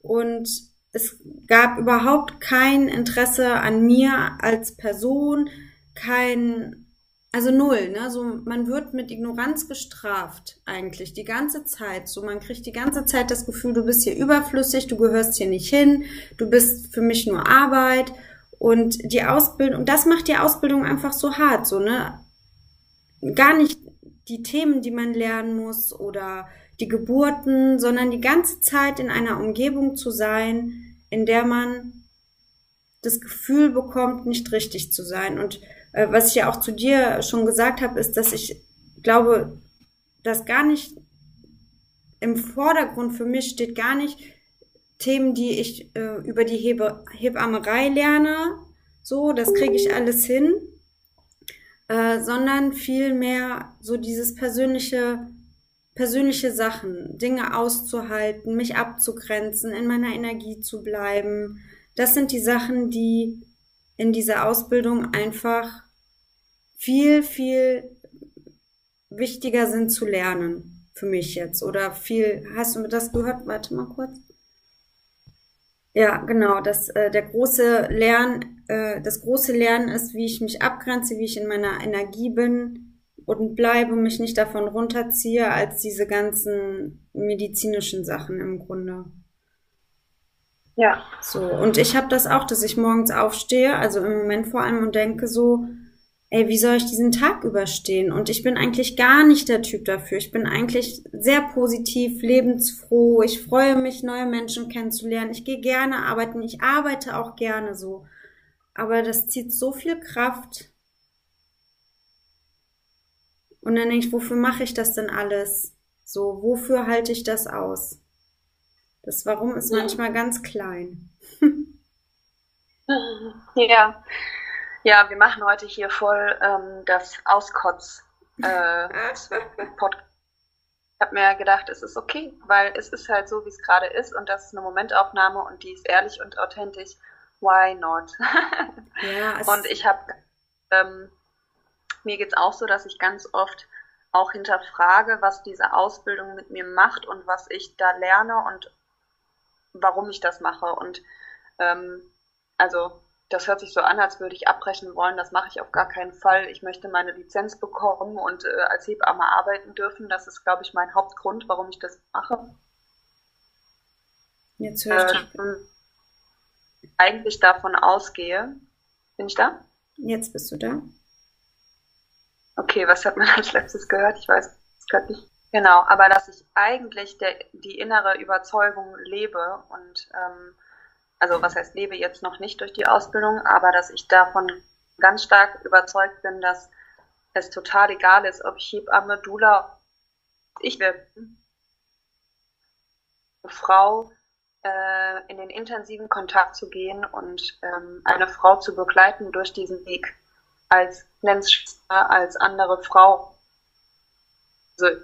Und es gab überhaupt kein Interesse an mir als Person, kein also null, ne? So, man wird mit Ignoranz gestraft, eigentlich, die ganze Zeit. So, man kriegt die ganze Zeit das Gefühl, du bist hier überflüssig, du gehörst hier nicht hin, du bist für mich nur Arbeit. Und die Ausbildung, das macht die Ausbildung einfach so hart, so, ne? Gar nicht die Themen, die man lernen muss oder die Geburten, sondern die ganze Zeit in einer Umgebung zu sein, in der man das Gefühl bekommt, nicht richtig zu sein. Und äh, was ich ja auch zu dir schon gesagt habe, ist, dass ich glaube, dass gar nicht im Vordergrund für mich steht gar nicht Themen, die ich äh, über die Hebe Hebammerei lerne, so, das kriege ich alles hin, äh, sondern vielmehr so dieses persönliche, persönliche Sachen, Dinge auszuhalten, mich abzugrenzen, in meiner Energie zu bleiben. Das sind die Sachen, die in dieser Ausbildung einfach viel, viel wichtiger sind zu lernen. Für mich jetzt. Oder viel, hast du das gehört? Warte mal kurz. Ja, genau. Das, äh, der große Lern, äh, das große Lernen ist, wie ich mich abgrenze, wie ich in meiner Energie bin und bleibe, mich nicht davon runterziehe, als diese ganzen medizinischen Sachen im Grunde. Ja. So, und ich habe das auch, dass ich morgens aufstehe, also im Moment vor allem und denke so, ey, wie soll ich diesen Tag überstehen? Und ich bin eigentlich gar nicht der Typ dafür. Ich bin eigentlich sehr positiv, lebensfroh. Ich freue mich, neue Menschen kennenzulernen. Ich gehe gerne arbeiten. Ich arbeite auch gerne so. Aber das zieht so viel Kraft. Und dann denke ich, wofür mache ich das denn alles? So, wofür halte ich das aus? Das Warum ist manchmal ganz klein. Ja, ja, wir machen heute hier voll ähm, das Auskotz äh, Podcast. Ich habe mir gedacht, es ist okay, weil es ist halt so, wie es gerade ist und das ist eine Momentaufnahme und die ist ehrlich und authentisch. Why not? Ja, es, und ich habe, ähm, mir geht's auch so, dass ich ganz oft auch hinterfrage, was diese Ausbildung mit mir macht und was ich da lerne und warum ich das mache. Und ähm, also das hört sich so an, als würde ich abbrechen wollen. Das mache ich auf gar keinen Fall. Ich möchte meine Lizenz bekommen und äh, als Hebamme arbeiten dürfen. Das ist, glaube ich, mein Hauptgrund, warum ich das mache. jetzt höre ich Äh, eigentlich davon ausgehe. Bin ich da? Jetzt bist du da. Okay, was hat man als letztes gehört? Ich weiß es gerade nicht. Genau, aber dass ich eigentlich der, die innere Überzeugung lebe und ähm, also was heißt lebe jetzt noch nicht durch die Ausbildung, aber dass ich davon ganz stark überzeugt bin, dass es total egal ist, ob ich Hebamme, Dula, ich werde Frau äh, in den intensiven Kontakt zu gehen und ähm, eine Frau zu begleiten durch diesen Weg als Nennschwester, als andere Frau. Also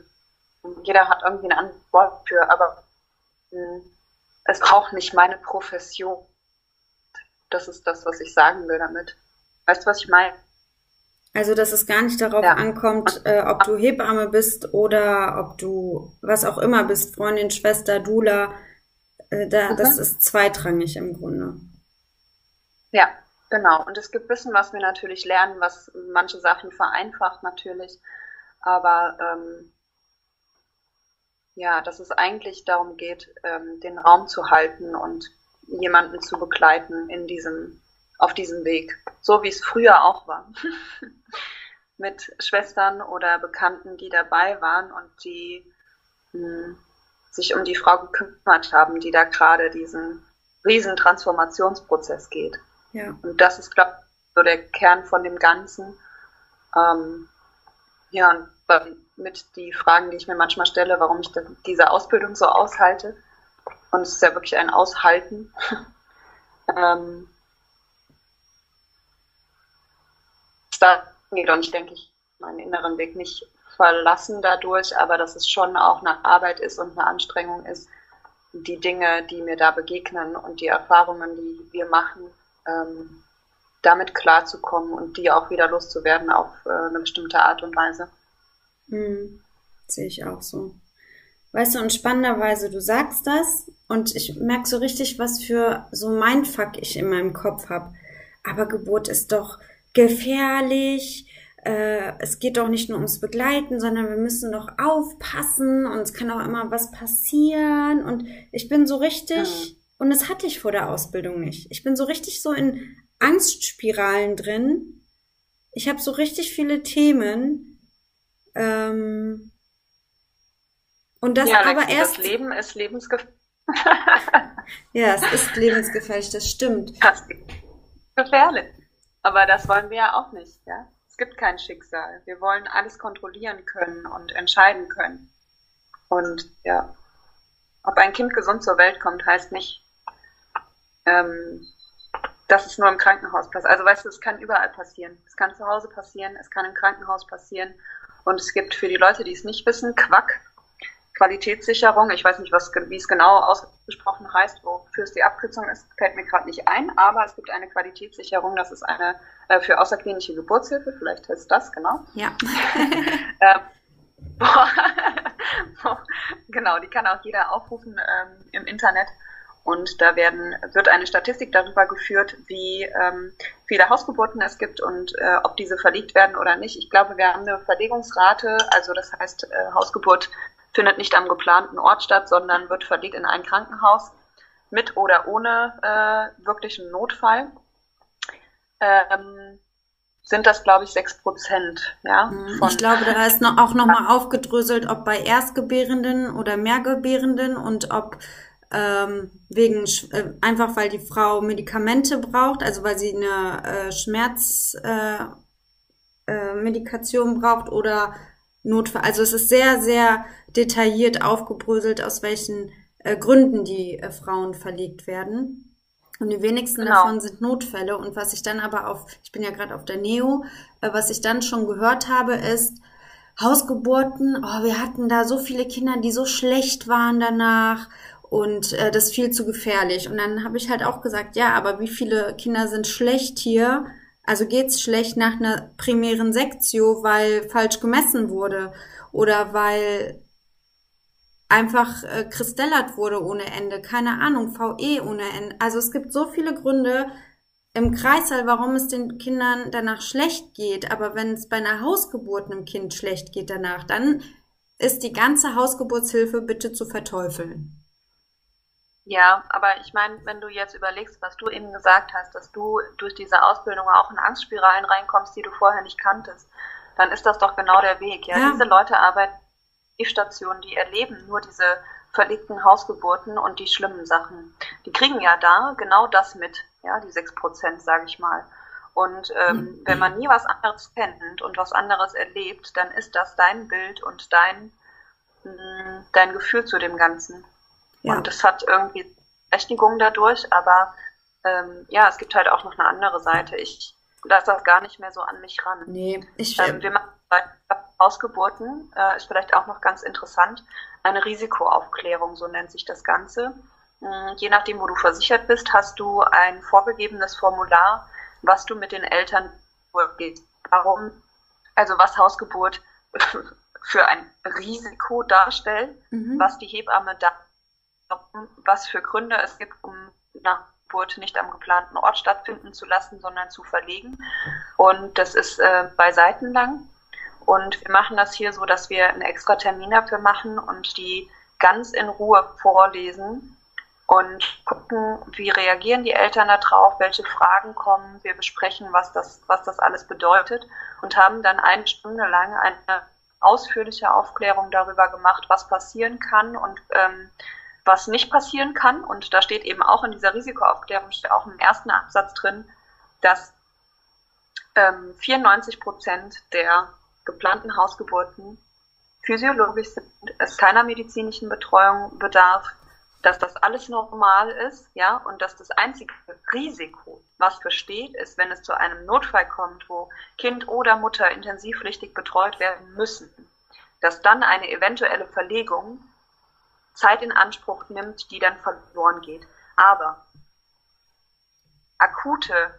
jeder hat irgendwie ein anderes Wort für, aber mh, es braucht nicht meine Profession. Das ist das, was ich sagen will damit. Weißt du, was ich meine? Also, dass es gar nicht darauf Ja. ankommt, äh, ob du Hebamme bist oder ob du was auch immer bist, Freundin, Schwester, Dula. Äh, da, das Mhm. ist zweitrangig im Grunde. Ja, genau. Und es gibt Wissen, was wir natürlich lernen, was manche Sachen vereinfacht natürlich. Aber ähm, ja, dass es eigentlich darum geht, ähm, den Raum zu halten und jemanden zu begleiten in diesem, auf diesem Weg. So wie es früher auch war. Mit Schwestern oder Bekannten, die dabei waren und die mh, sich um die Frau gekümmert haben, die da gerade diesen riesen Transformationsprozess geht. Ja. Und das ist, glaube ich, so der Kern von dem Ganzen. Ähm, ja, und mit die Fragen, die ich mir manchmal stelle, warum ich diese Ausbildung so aushalte. Und es ist ja wirklich ein Aushalten. ähm, da geht und ich denke, ich meinen inneren Weg nicht verlassen dadurch, aber dass es schon auch eine Arbeit ist und eine Anstrengung ist, die Dinge, die mir da begegnen und die Erfahrungen, die wir machen, ähm, damit klarzukommen und die auch wieder loszuwerden auf äh, eine bestimmte Art und Weise. Hm, sehe ich auch so. Weißt du, und spannenderweise, du sagst das und ich merke so richtig, was für so Mindfuck ich in meinem Kopf habe. Aber Geburt ist doch gefährlich. Äh, es geht doch nicht nur ums Begleiten, sondern wir müssen doch aufpassen und es kann auch immer was passieren. Und ich bin so richtig, und das hatte ich vor der Ausbildung nicht. Ich bin so richtig so in Angstspiralen drin. Ich habe so richtig viele Themen. Ähm, und das ja, aber erst, das Leben ist lebensgefährlich. ja, es ist lebensgefährlich, das stimmt. gefährlich. Aber das wollen wir ja auch nicht, ja. Es gibt kein Schicksal. Wir wollen alles kontrollieren können und entscheiden können. Und ja, ob ein Kind gesund zur Welt kommt, heißt nicht, ähm, dass es nur im Krankenhaus passiert. Also weißt du, es kann überall passieren. Es kann zu Hause passieren, es kann im Krankenhaus passieren. Und es gibt für die Leute, die es nicht wissen, Quack, Qualitätssicherung. Ich weiß nicht, was, wie es genau ausgesprochen heißt, wofür es die Abkürzung ist, fällt mir gerade nicht ein. Aber es gibt eine Qualitätssicherung, das ist eine äh, für außerklinische Geburtshilfe. Vielleicht heißt das, genau. Ja. Boah, boah, genau, die kann auch jeder aufrufen ähm, im Internet. Und da werden, wird eine Statistik darüber geführt, wie ähm, viele Hausgeburten es gibt und äh, ob diese verlegt werden oder nicht. Ich glaube, wir haben eine Verlegungsrate, also das heißt, äh, Hausgeburt findet nicht am geplanten Ort statt, sondern wird verlegt in ein Krankenhaus mit oder ohne äh, wirklichen Notfall. Ähm, sind das, glaube ich, sechs Prozent, ja. von- Ich glaube, da ist noch, auch nochmal aufgedröselt, ob bei Erstgebärenden oder Mehrgebärenden und ob ähm, wegen äh, einfach weil die Frau Medikamente braucht, also weil sie eine äh, Schmerzmedikation äh, Medikation braucht oder Notfall, also es ist sehr, sehr detailliert aufgebröselt, aus welchen äh, Gründen die äh, Frauen verlegt werden. Und die wenigsten Genau. davon sind Notfälle. Und was ich dann aber auf, ich bin ja gerade auf der Neo, äh, was ich dann schon gehört habe, ist Hausgeburten. Oh, wir hatten da so viele Kinder, die so schlecht waren danach. Und äh, das ist viel zu gefährlich. Und dann habe ich halt auch gesagt, ja, aber wie viele Kinder sind schlecht hier? Also geht's schlecht nach einer primären Sektio, weil falsch gemessen wurde oder weil einfach äh, kristellert wurde ohne Ende, keine Ahnung, VE ohne Ende. Also es gibt so viele Gründe im Kreißsaal, warum es den Kindern danach schlecht geht. Aber wenn es bei einer Hausgeburt einem Kind schlecht geht danach, dann ist die ganze Hausgeburtshilfe bitte zu verteufeln. Ja, aber ich meine, wenn du jetzt überlegst, was du eben gesagt hast, dass du durch diese Ausbildung auch in Angstspiralen reinkommst, die du vorher nicht kanntest, dann ist das doch genau der Weg. Ja, Ja. diese Leute arbeiten die Stationen, die erleben nur diese verlegten Hausgeburten und die schlimmen Sachen. Die kriegen ja da genau das mit, ja, die sechs Prozent, sage ich mal. Und ähm, wenn man nie was anderes kennt und was anderes erlebt, dann ist das dein Bild und dein, mh, dein Gefühl zu dem Ganzen. Ja. Und das hat irgendwie Berechtigung dadurch, aber ähm, ja, es gibt halt auch noch eine andere Seite. Ich lasse das gar nicht mehr so an mich ran. Nee, ich, Ähm, wir machen bei Hausgeburten, äh, ist vielleicht auch noch ganz interessant, eine Risikoaufklärung, so nennt sich das Ganze. Mm, Je nachdem, wo du versichert bist, hast du ein vorgegebenes Formular, was du mit den Eltern durchgehst. Warum, also was Hausgeburt für ein Risiko darstellt, mhm. was die Hebamme da, was für Gründe es gibt, um nach Geburt nicht am geplanten Ort stattfinden zu lassen, sondern zu verlegen. Und das ist äh, bei Seiten lang. Und wir machen das hier so, dass wir einen extra Termin dafür machen und die ganz in Ruhe vorlesen und gucken, wie reagieren die Eltern darauf, welche Fragen kommen. Wir besprechen, was das, was das alles bedeutet und haben dann eine Stunde lang eine ausführliche Aufklärung darüber gemacht, was passieren kann und ähm, was nicht passieren kann. Und da steht eben auch in dieser Risikoaufklärung, steht auch im ersten Absatz drin, dass ähm, 94 Prozent der geplanten Hausgeburten physiologisch sind, es keiner medizinischen Betreuung bedarf, dass das alles normal ist, ja, und dass das einzige Risiko, was besteht, ist, wenn es zu einem Notfall kommt, wo Kind oder Mutter intensivpflichtig betreut werden müssen, dass dann eine eventuelle Verlegung Zeit in Anspruch nimmt, die dann verloren geht. Aber akute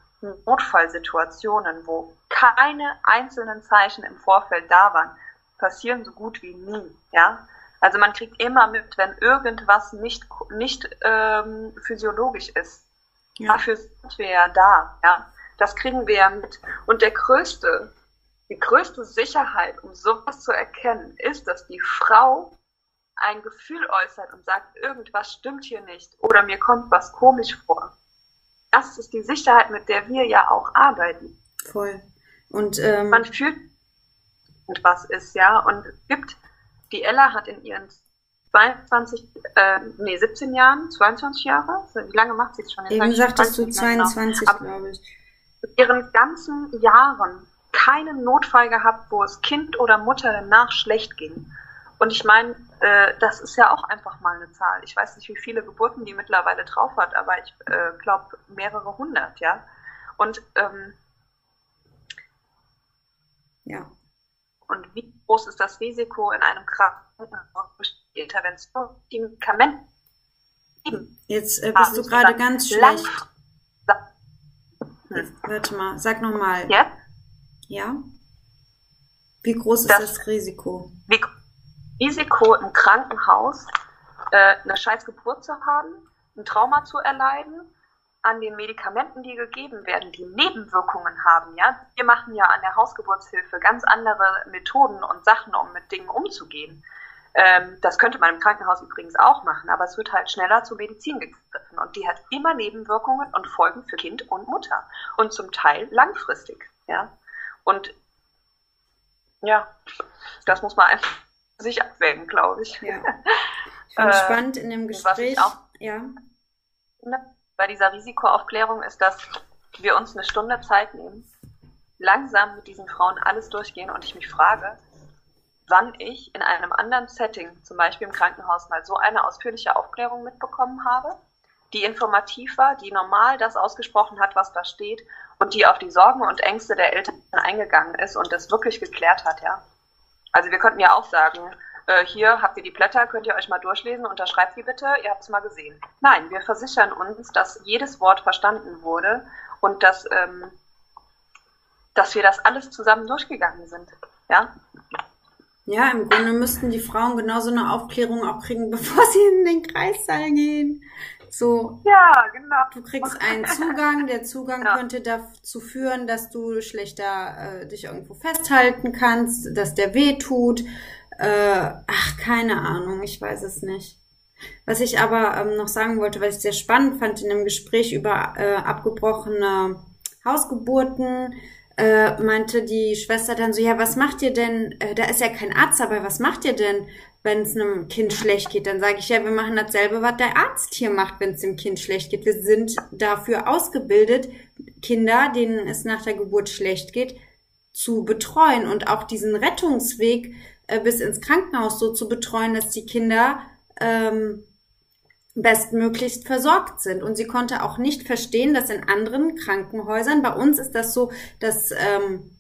Notfallsituationen, wo keine einzelnen Zeichen im Vorfeld da waren, passieren so gut wie nie. Ja, also man kriegt immer mit, wenn irgendwas nicht nicht ähm, physiologisch ist. Ja. Dafür sind wir ja da. Ja, das kriegen wir ja mit. Und der größte, die größte Sicherheit, um sowas zu erkennen, ist, dass die Frau ein Gefühl äußert und sagt, irgendwas stimmt hier nicht oder mir kommt was komisch vor. Das ist die Sicherheit, mit der wir ja auch arbeiten. Voll. Und ähm, Man fühlt, und was ist, ja, und es gibt, die Ella hat in ihren 22, äh, nee, 17 Jahren, 22 Jahre, wie lange macht sie es schon? Jetzt eben sagtest du 20 genau. 22, Aber glaube ich. in ihren ganzen Jahren keinen Notfall gehabt, wo es Kind oder Mutter danach schlecht ging. Und ich meine, äh, das ist ja auch einfach mal eine Zahl. Ich weiß nicht, wie viele Geburten die mittlerweile drauf hat, aber ich äh, glaube mehrere hundert, ja. Und, ähm, Ja. und wie groß ist das Risiko in einem Krankenhaus durch die Intervention, die Medikamente geben? Jetzt äh, bist du gerade ganz schlecht. Hm. Warte mal, sag nochmal. Jetzt? Ja? Wie groß ist Das- das Risiko? Wie Risiko im Krankenhaus, äh, eine scheiß Geburt zu haben, ein Trauma zu erleiden, an den Medikamenten, die gegeben werden, die Nebenwirkungen haben, ja. Wir machen ja an der Hausgeburtshilfe ganz andere Methoden und Sachen, um mit Dingen umzugehen. Ähm, das könnte man im Krankenhaus übrigens auch machen, aber es wird halt schneller zur Medizin gegriffen und die hat immer Nebenwirkungen und Folgen für Kind und Mutter und zum Teil langfristig, ja. Und ja, das muss man einfach sich abwägen, glaube ich. Ja. Ich fand Äh, spannend in dem was ich Gespräch. auch- Ja. Bei dieser Risikoaufklärung ist, dass wir uns eine Stunde Zeit nehmen, langsam mit diesen Frauen alles durchgehen und ich mich frage, wann ich in einem anderen Setting, zum Beispiel im Krankenhaus, mal so eine ausführliche Aufklärung mitbekommen habe, die informativ war, die normal das ausgesprochen hat, was da steht und die auf die Sorgen und Ängste der Eltern eingegangen ist und das wirklich geklärt hat, ja. Also wir könnten ja auch sagen, äh, hier habt ihr die Blätter, könnt ihr euch mal durchlesen, unterschreibt die bitte, ihr habt es mal gesehen. Nein, wir versichern uns, dass jedes Wort verstanden wurde und dass, ähm, dass wir das alles zusammen durchgegangen sind. Ja? Ja, im Grunde müssten die Frauen genauso eine Aufklärung auch kriegen, bevor sie in den Kreissaal gehen. So. Ja, genau. Du kriegst einen Zugang. Der Zugang ja. könnte dazu führen, dass du schlechter äh, dich irgendwo festhalten kannst, dass der weh tut. Äh, ach, keine Ahnung, ich weiß es nicht. Was ich aber ähm, noch sagen wollte, was ich sehr spannend fand in einem Gespräch über äh, abgebrochene Hausgeburten, äh, meinte die Schwester dann so, ja, was macht ihr denn? Äh, da ist ja kein Arzt dabei, was macht ihr denn, wenn es einem Kind schlecht geht? Dann sage ich, ja, wir machen dasselbe, was der Arzt hier macht, wenn es dem Kind schlecht geht. Wir sind dafür ausgebildet, Kinder, denen es nach der Geburt schlecht geht, zu betreuen und auch diesen Rettungsweg äh, bis ins Krankenhaus so zu betreuen, dass die Kinder ähm, bestmöglichst versorgt sind. Und sie konnte auch nicht verstehen, dass in anderen Krankenhäusern, bei uns ist das so, dass ähm,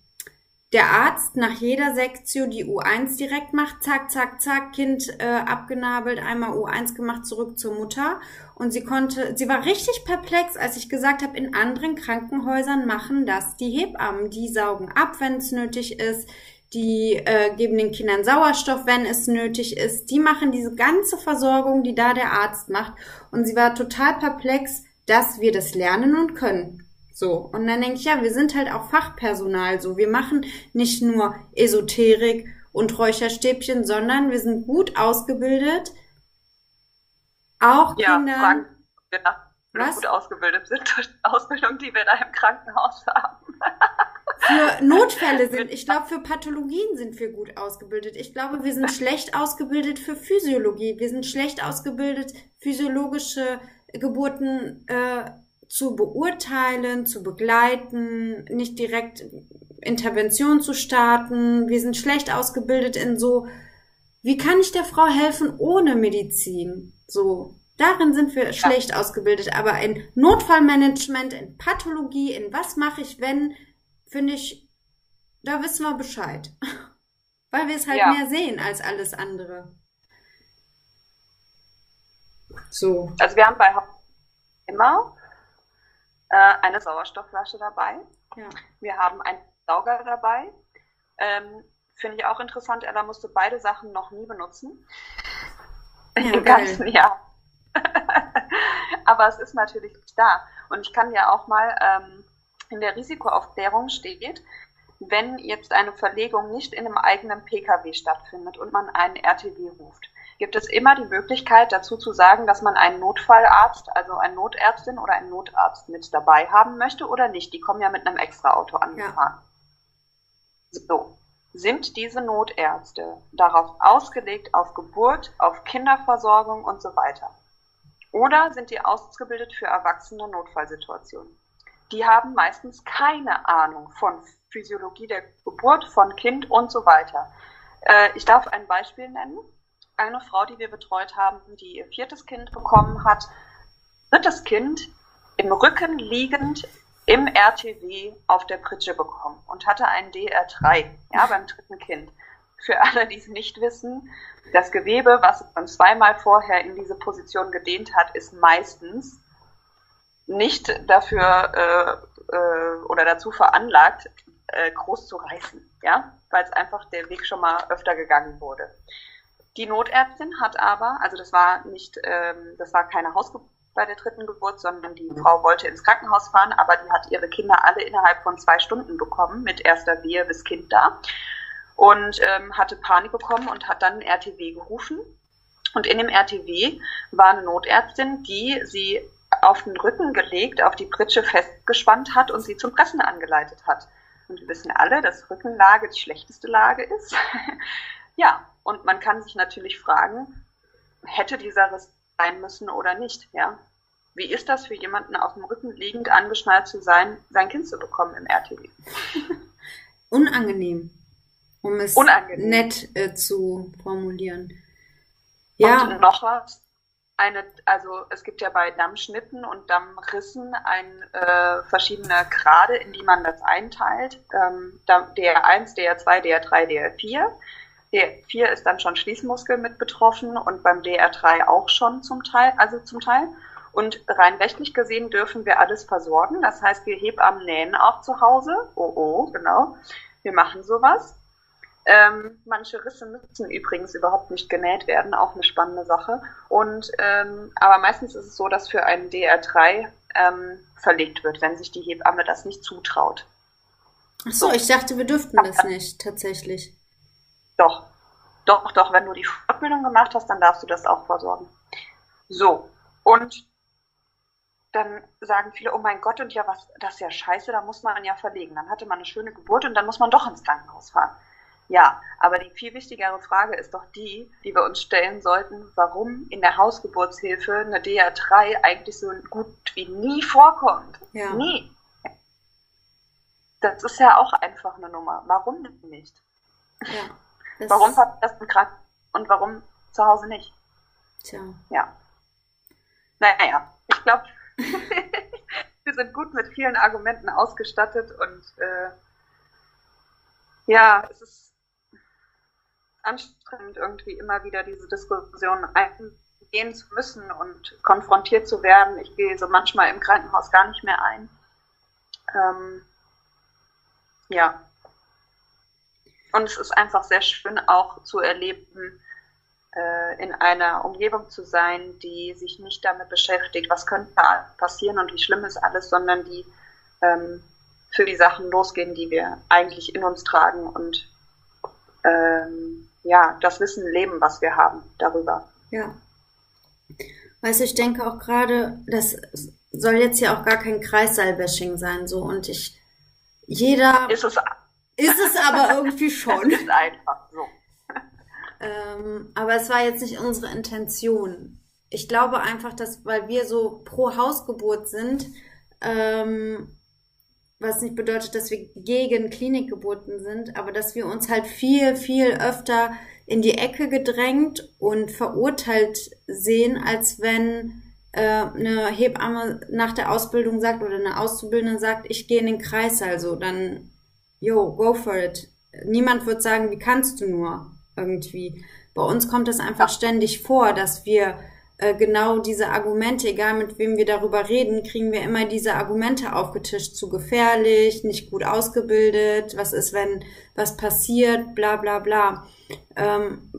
der Arzt nach jeder Sektion die U1 direkt macht, zack, zack, zack, Kind äh, abgenabelt, einmal U1 gemacht, zurück zur Mutter. Und sie konnte, sie war richtig perplex, als ich gesagt habe, in anderen Krankenhäusern machen das die Hebammen. Die saugen ab, wenn es nötig ist die äh, geben den Kindern Sauerstoff, wenn es nötig ist. Die machen diese ganze Versorgung, die da der Arzt macht. Und sie war total perplex, dass wir das lernen und können. So. Und dann denke ich, ja, wir sind halt auch Fachpersonal so. Wir machen nicht nur Esoterik und Räucherstäbchen, sondern wir sind gut ausgebildet. Auch ja, Kinder. Frank, genau. Was? gut ausgebildet sind durch die Ausbildung, die wir da im Krankenhaus haben. für Notfälle sind. Ich glaube, für Pathologien sind wir gut ausgebildet. Ich glaube, wir sind schlecht ausgebildet für Physiologie. Wir sind schlecht ausgebildet, physiologische Geburten äh, zu beurteilen, zu begleiten, nicht direkt Intervention zu starten. Wir sind schlecht ausgebildet in so, wie kann ich der Frau helfen ohne Medizin? So. Darin sind wir schlecht ausgebildet, aber in Notfallmanagement, in Pathologie, in was mache ich, wenn finde ich, da wissen wir Bescheid. Weil wir es halt ja. mehr sehen als alles andere. So. Also wir haben bei immer äh, eine Sauerstoffflasche dabei. Ja. Wir haben einen Sauger dabei. Ähm, Finde ich auch interessant. Ella musste beide Sachen noch nie benutzen. Ja, Im ganzen Jahr. Aber es ist natürlich da. Und ich kann ja auch mal ähm, in der Risikoaufklärung steht, wenn jetzt eine Verlegung nicht in einem eigenen Pkw stattfindet und man einen RTW ruft, gibt es immer die Möglichkeit dazu zu sagen, dass man einen Notfallarzt, also eine Notärztin oder einen Notarzt mit dabei haben möchte oder nicht. Die kommen ja mit einem Extraauto angefahren. Ja. So. Sind diese Notärzte darauf ausgelegt, auf Geburt, auf Kinderversorgung und so weiter? Oder sind die ausgebildet für erwachsene Notfallsituationen? die haben meistens keine Ahnung von Physiologie der Geburt, von Kind und so weiter. Äh, ich darf ein Beispiel nennen. Eine Frau, die wir betreut haben, die ihr viertes Kind bekommen hat, drittes Kind im Rücken liegend im RTW auf der Pritsche bekommen und hatte einen DR3, ja, beim dritten Kind. Für alle, die es nicht wissen, das Gewebe, was man zweimal vorher in diese Position gedehnt hat, ist meistens nicht dafür äh, äh, oder dazu veranlagt, äh, groß zu reißen, ja, weil es einfach der Weg schon mal öfter gegangen wurde. Die Notärztin hat aber, also das war nicht, ähm, das war keine Hausgeburt bei der dritten Geburt, sondern die Frau wollte ins Krankenhaus fahren, aber die hat ihre Kinder alle innerhalb von zwei Stunden bekommen, mit erster Wehe bis Kind da. Und ähm, hatte Panik bekommen und hat dann RTW gerufen. Und in dem RTW war eine Notärztin, die sie auf den Rücken gelegt, auf die Pritsche festgespannt hat und sie zum Pressen angeleitet hat. Und wir wissen alle, dass Rückenlage die schlechteste Lage ist. ja, und man kann sich natürlich fragen, hätte dieser Riss sein müssen oder nicht, ja? Wie ist das für jemanden auf dem Rücken liegend angeschnallt zu sein, sein Kind zu bekommen im RTW? Unangenehm. um es Unangenehm. nett äh, zu formulieren. Und Ja, noch was. Eine, also es gibt ja bei Dammschnitten und Dammrissen ein, äh, verschiedene Grade, in die man das einteilt. Ähm, Damm- DR1, DR2, DR3, DR4. DR4 ist dann schon Schließmuskel mit betroffen und beim DR3 auch schon zum Teil, also zum Teil. Und rein rechtlich gesehen dürfen wir alles versorgen. Das heißt, wir Hebammen nähen auch zu Hause. Oh, oh, genau. Wir machen sowas. Ähm, manche Risse müssen übrigens überhaupt nicht genäht werden, auch eine spannende Sache. Und ähm, aber meistens ist es so, dass für einen DR3 ähm, verlegt wird, wenn sich die Hebamme das nicht zutraut. ach so, ich dachte, wir dürften das nicht, tatsächlich. Doch, doch, doch, wenn du die Fortbildung gemacht hast, dann darfst du das auch versorgen. So, und dann sagen viele, oh mein Gott, und ja, was, das ist ja scheiße, da muss man ja verlegen. Dann hatte man eine schöne Geburt und dann muss man doch ins Krankenhaus fahren. Ja, aber die viel wichtigere Frage ist doch die, die wir uns stellen sollten, warum in der Hausgeburtshilfe eine DR3 eigentlich so gut wie nie vorkommt. Ja. Nie. Das ist ja auch einfach eine Nummer. Warum nicht? Ja. Das, Warum hat das im Krankenhaus und warum zu Hause nicht? Tja. Ja. Naja, ich glaube, wir sind gut mit vielen Argumenten ausgestattet und äh, ja, es ist anstrengend, irgendwie immer wieder diese Diskussion eingehen zu müssen und konfrontiert zu werden. Ich gehe so manchmal im Krankenhaus gar nicht mehr ein. Ähm, ja. Und es ist einfach sehr schön auch zu erleben, äh, in einer Umgebung zu sein, die sich nicht damit beschäftigt, was könnte passieren und wie schlimm ist alles, sondern die ähm, für die Sachen losgehen, die wir eigentlich in uns tragen und ähm, ja, das Wissen leben, was wir haben darüber. Ja. Weißt du, ich denke auch gerade, das soll jetzt ja auch gar kein Kreissaal-Bashing sein, so und ich, jeder Ist es, ist es aber irgendwie schon. ist einfach so. Ähm, aber es war jetzt nicht unsere Intention. Ich glaube einfach, dass, weil wir so pro Hausgeburt sind, ähm, was nicht bedeutet, dass wir gegen Klinikgeburten sind, aber dass wir uns halt viel, viel öfter in die Ecke gedrängt und verurteilt sehen, als wenn äh, eine Hebamme nach der Ausbildung sagt oder eine Auszubildende sagt, ich gehe in den Kreissaal, so dann, yo, go for it. Niemand wird sagen, wie kannst du nur irgendwie. Bei uns kommt es einfach ständig vor, dass wir äh, genau diese Argumente, egal mit wem wir darüber reden, kriegen wir immer diese Argumente aufgetischt, zu gefährlich, nicht gut ausgebildet, was ist, wenn was passiert, bla bla bla. Ähm,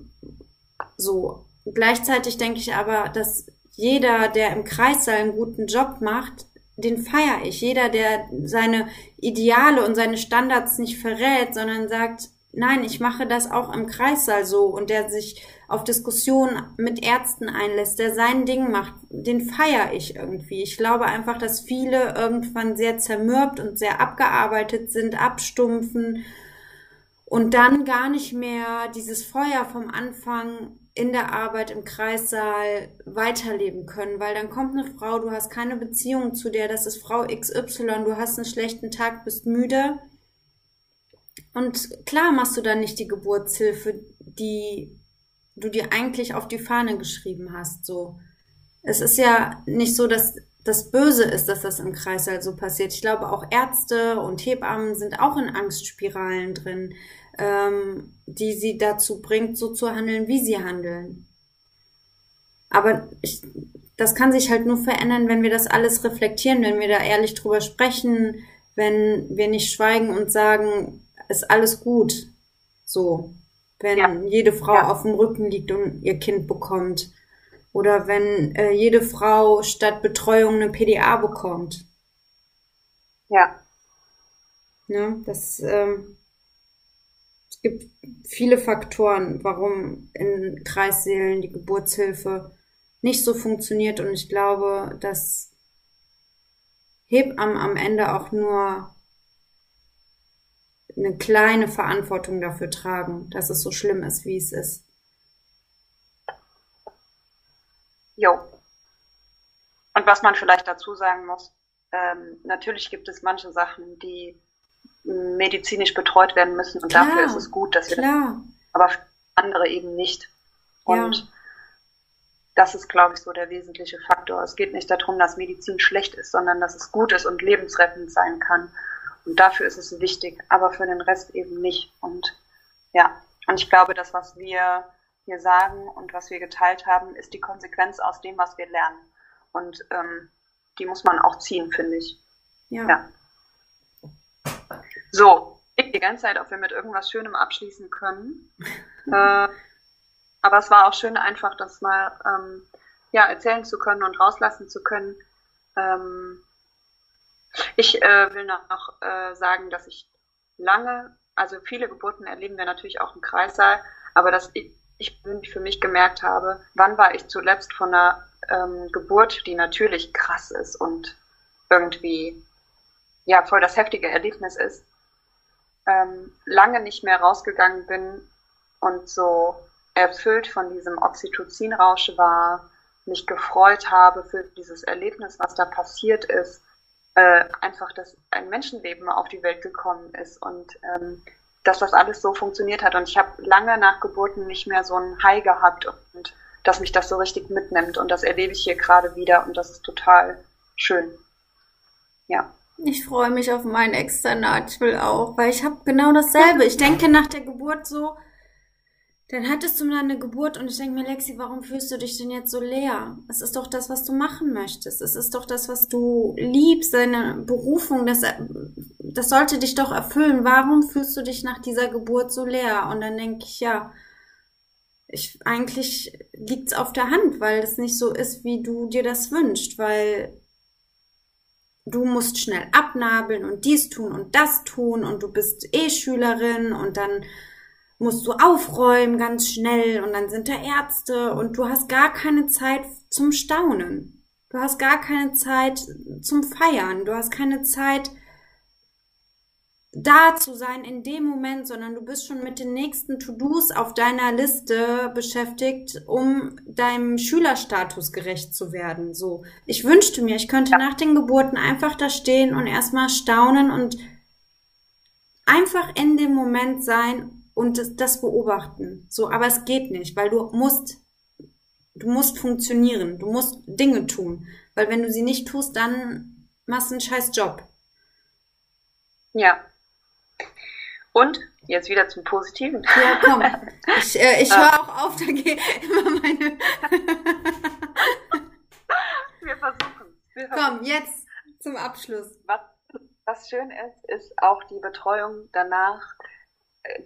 so. Gleichzeitig denke ich aber, dass jeder, der im Kreissaal einen guten Job macht, den feiere ich. Jeder, der seine Ideale und seine Standards nicht verrät, sondern sagt, nein, ich mache das auch im Kreissaal so und der sich auf Diskussionen mit Ärzten einlässt, der sein Ding macht, den feiere ich irgendwie. Ich glaube einfach, dass viele irgendwann sehr zermürbt und sehr abgearbeitet sind, abstumpfen und dann gar nicht mehr dieses Feuer vom Anfang in der Arbeit im Kreissaal weiterleben können, weil dann kommt eine Frau, du hast keine Beziehung zu der, das ist Frau XY, du hast einen schlechten Tag, bist müde. Und klar machst du dann nicht die Geburtshilfe, die du dir eigentlich auf die Fahne geschrieben hast, so. Es ist ja nicht so, dass das Böse ist, dass das im Kreißsaal so passiert. Ich glaube, auch Ärzte und Hebammen sind auch in Angstspiralen drin, ähm, die sie dazu bringt, so zu handeln, wie sie handeln. Aber ich, das kann sich halt nur verändern, wenn wir das alles reflektieren, wenn wir da ehrlich drüber sprechen, wenn wir nicht schweigen und sagen, ist alles gut. So. Wenn Ja. jede Frau Ja. auf dem Rücken liegt und ihr Kind bekommt. Oder wenn äh, jede Frau statt Betreuung eine PDA bekommt. Ja, Ne? Das, ähm, es gibt viele Faktoren, warum in Kreissälen die Geburtshilfe nicht so funktioniert. Und ich glaube, dass Hebammen am Ende auch nur eine kleine Verantwortung dafür tragen, dass es so schlimm ist, wie es ist. jo. Und was man vielleicht dazu sagen muss, ähm, natürlich gibt es manche Sachen, die medizinisch betreut werden müssen. Und Klar, dafür ist es gut, dass wir Klar. aber andere eben nicht. Und Ja. das ist, glaube ich, so der wesentliche Faktor. Es geht nicht darum, dass Medizin schlecht ist, sondern dass es gut ist und lebensrettend sein kann. Und dafür ist es wichtig, aber für den Rest eben nicht. Und ja, und ich glaube, das, was wir hier sagen und was wir geteilt haben, ist die Konsequenz aus dem, was wir lernen. Und ähm, die muss man auch ziehen, finde ich. Ja. Ja. So, ich die ganze Zeit, ob wir mit irgendwas Schönem abschließen können. äh, aber es war auch schön, einfach das mal ähm, ja, erzählen zu können und rauslassen zu können. Ähm, ich äh, will noch äh, sagen, dass ich lange, also viele Geburten erleben wir natürlich auch im Kreissaal, aber dass ich, ich für mich gemerkt habe, wann war ich zuletzt von einer ähm, Geburt, die natürlich krass ist und irgendwie ja voll das heftige Erlebnis ist, ähm, lange nicht mehr rausgegangen bin und so erfüllt von diesem Oxytocinrausch war, mich gefreut habe für dieses Erlebnis, was da passiert ist, äh, einfach, dass ein Menschenleben auf die Welt gekommen ist und ähm, dass das alles so funktioniert hat. Und ich habe lange nach Geburten nicht mehr so ein High gehabt und dass mich das so richtig mitnimmt. Und das erlebe ich hier gerade wieder und das ist total schön. Ja. Ich freue mich auf mein Externat. Ich will auch, weil ich habe genau dasselbe. Ich denke nach der Geburt so, dann hattest du eine Geburt und ich denke mir, Lexi, warum fühlst du dich denn jetzt so leer? Es ist doch das, was du machen möchtest. Es ist doch das, was du liebst, deine Berufung. Das, das sollte dich doch erfüllen. Warum fühlst du dich nach dieser Geburt so leer? Und dann denke ich, ja, ich, eigentlich liegt's auf der Hand, weil es nicht so ist, wie du dir das wünschst, weil du musst schnell abnabeln und dies tun und das tun und du bist eh Schülerin und dann musst du aufräumen ganz schnell und dann sind da Ärzte und du hast gar keine Zeit zum Staunen. Du hast gar keine Zeit zum Feiern. Du hast keine Zeit da zu sein in dem Moment, sondern du bist schon mit den nächsten To-Dos auf deiner Liste beschäftigt, um deinem Schülerstatus gerecht zu werden. So. Ich wünschte mir, ich könnte nach den Geburten einfach da stehen und erstmal staunen und einfach in dem Moment sein und das, das beobachten. So, aber es geht nicht, weil du musst, du musst funktionieren, du musst Dinge tun, weil wenn du sie nicht tust, dann machst du einen scheiß Job. Ja. Und jetzt wieder zum Positiven. Ja, komm. Ich, äh, ich höre auch auf, da geht immer meine. Wir versuchen. Wir komm, jetzt zum Abschluss. Was, was schön ist, ist auch die Betreuung danach.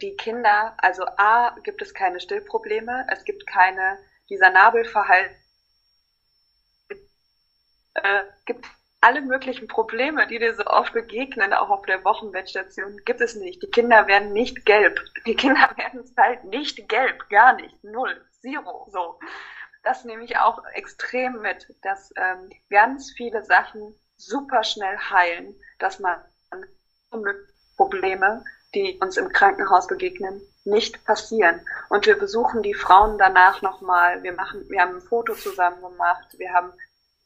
Die Kinder, also A, gibt es keine Stillprobleme, es gibt keine, dieser Nabelverhalten, äh, gibt alle möglichen Probleme, die dir so oft begegnen, auch auf der Wochenbettstation, gibt es nicht. Die Kinder werden nicht gelb. Die Kinder werden halt nicht gelb, gar nicht, null, zero, so. Das nehme ich auch extrem mit, dass ähm, ganz viele Sachen super schnell heilen, dass man Probleme, die uns im Krankenhaus begegnen, nicht passieren. Und wir besuchen die Frauen danach nochmal. Wir machen, wir haben ein Foto zusammen gemacht. Wir haben,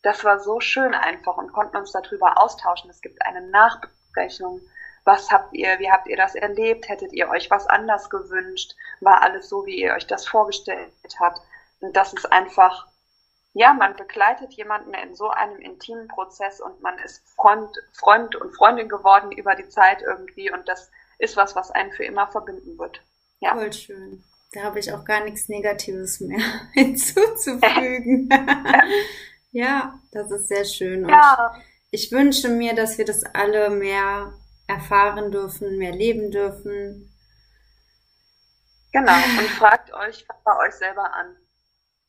das war so schön einfach und konnten uns darüber austauschen. Es gibt eine Nachbesprechung. Was habt ihr, wie habt ihr das erlebt? Hättet ihr euch was anders gewünscht? War alles so, wie ihr euch das vorgestellt habt? Und das ist einfach, ja, man begleitet jemanden in so einem intimen Prozess und man ist Freund, Freund und Freundin geworden über die Zeit irgendwie und das ist was, was einen für immer verbinden wird. Ja. Voll schön. Da habe ich auch gar nichts Negatives mehr hinzuzufügen. ja, das ist sehr schön. Und Ja, ich wünsche mir, dass wir das alle mehr erfahren dürfen, mehr leben dürfen. genau. Und fragt euch bei euch selber an.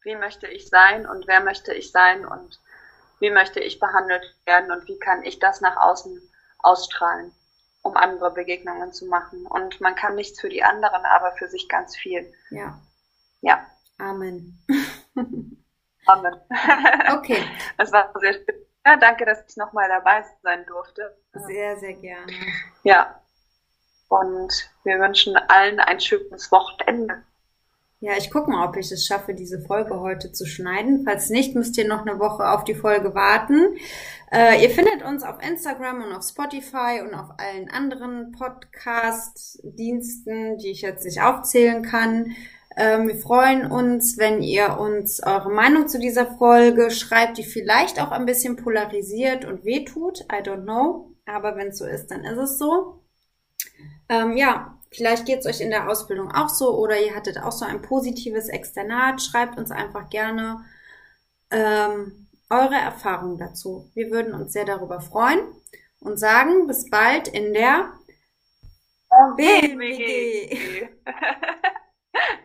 Wie möchte ich sein und wer möchte ich sein und wie möchte ich behandelt werden und wie kann ich das nach außen ausstrahlen, um andere Begegnungen zu machen. Und man kann nichts für die anderen, aber für sich ganz viel. Ja, Ja, Amen. Amen. Okay, Es war sehr schön. Ja, danke, dass ich nochmal dabei sein durfte. sehr, sehr gerne. Ja. Und wir wünschen allen ein schönes Wochenende. Ja, ich gucke mal, ob ich es schaffe, diese Folge heute zu schneiden. Falls nicht, müsst ihr noch eine Woche auf die Folge warten. Äh, ihr findet uns auf Instagram und auf Spotify und auf allen anderen Podcast-Diensten, die ich jetzt nicht aufzählen kann. Ähm, wir freuen uns, wenn ihr uns eure Meinung zu dieser Folge schreibt, die vielleicht auch ein bisschen polarisiert und wehtut. I don't know. Aber wenn es so ist, dann ist es so. Ähm, ja, Vielleicht geht es euch in der Ausbildung auch so oder ihr hattet auch so ein positives Externat. Schreibt uns einfach gerne ähm, eure Erfahrungen dazu. Wir würden uns sehr darüber freuen und sagen bis bald in der BWG.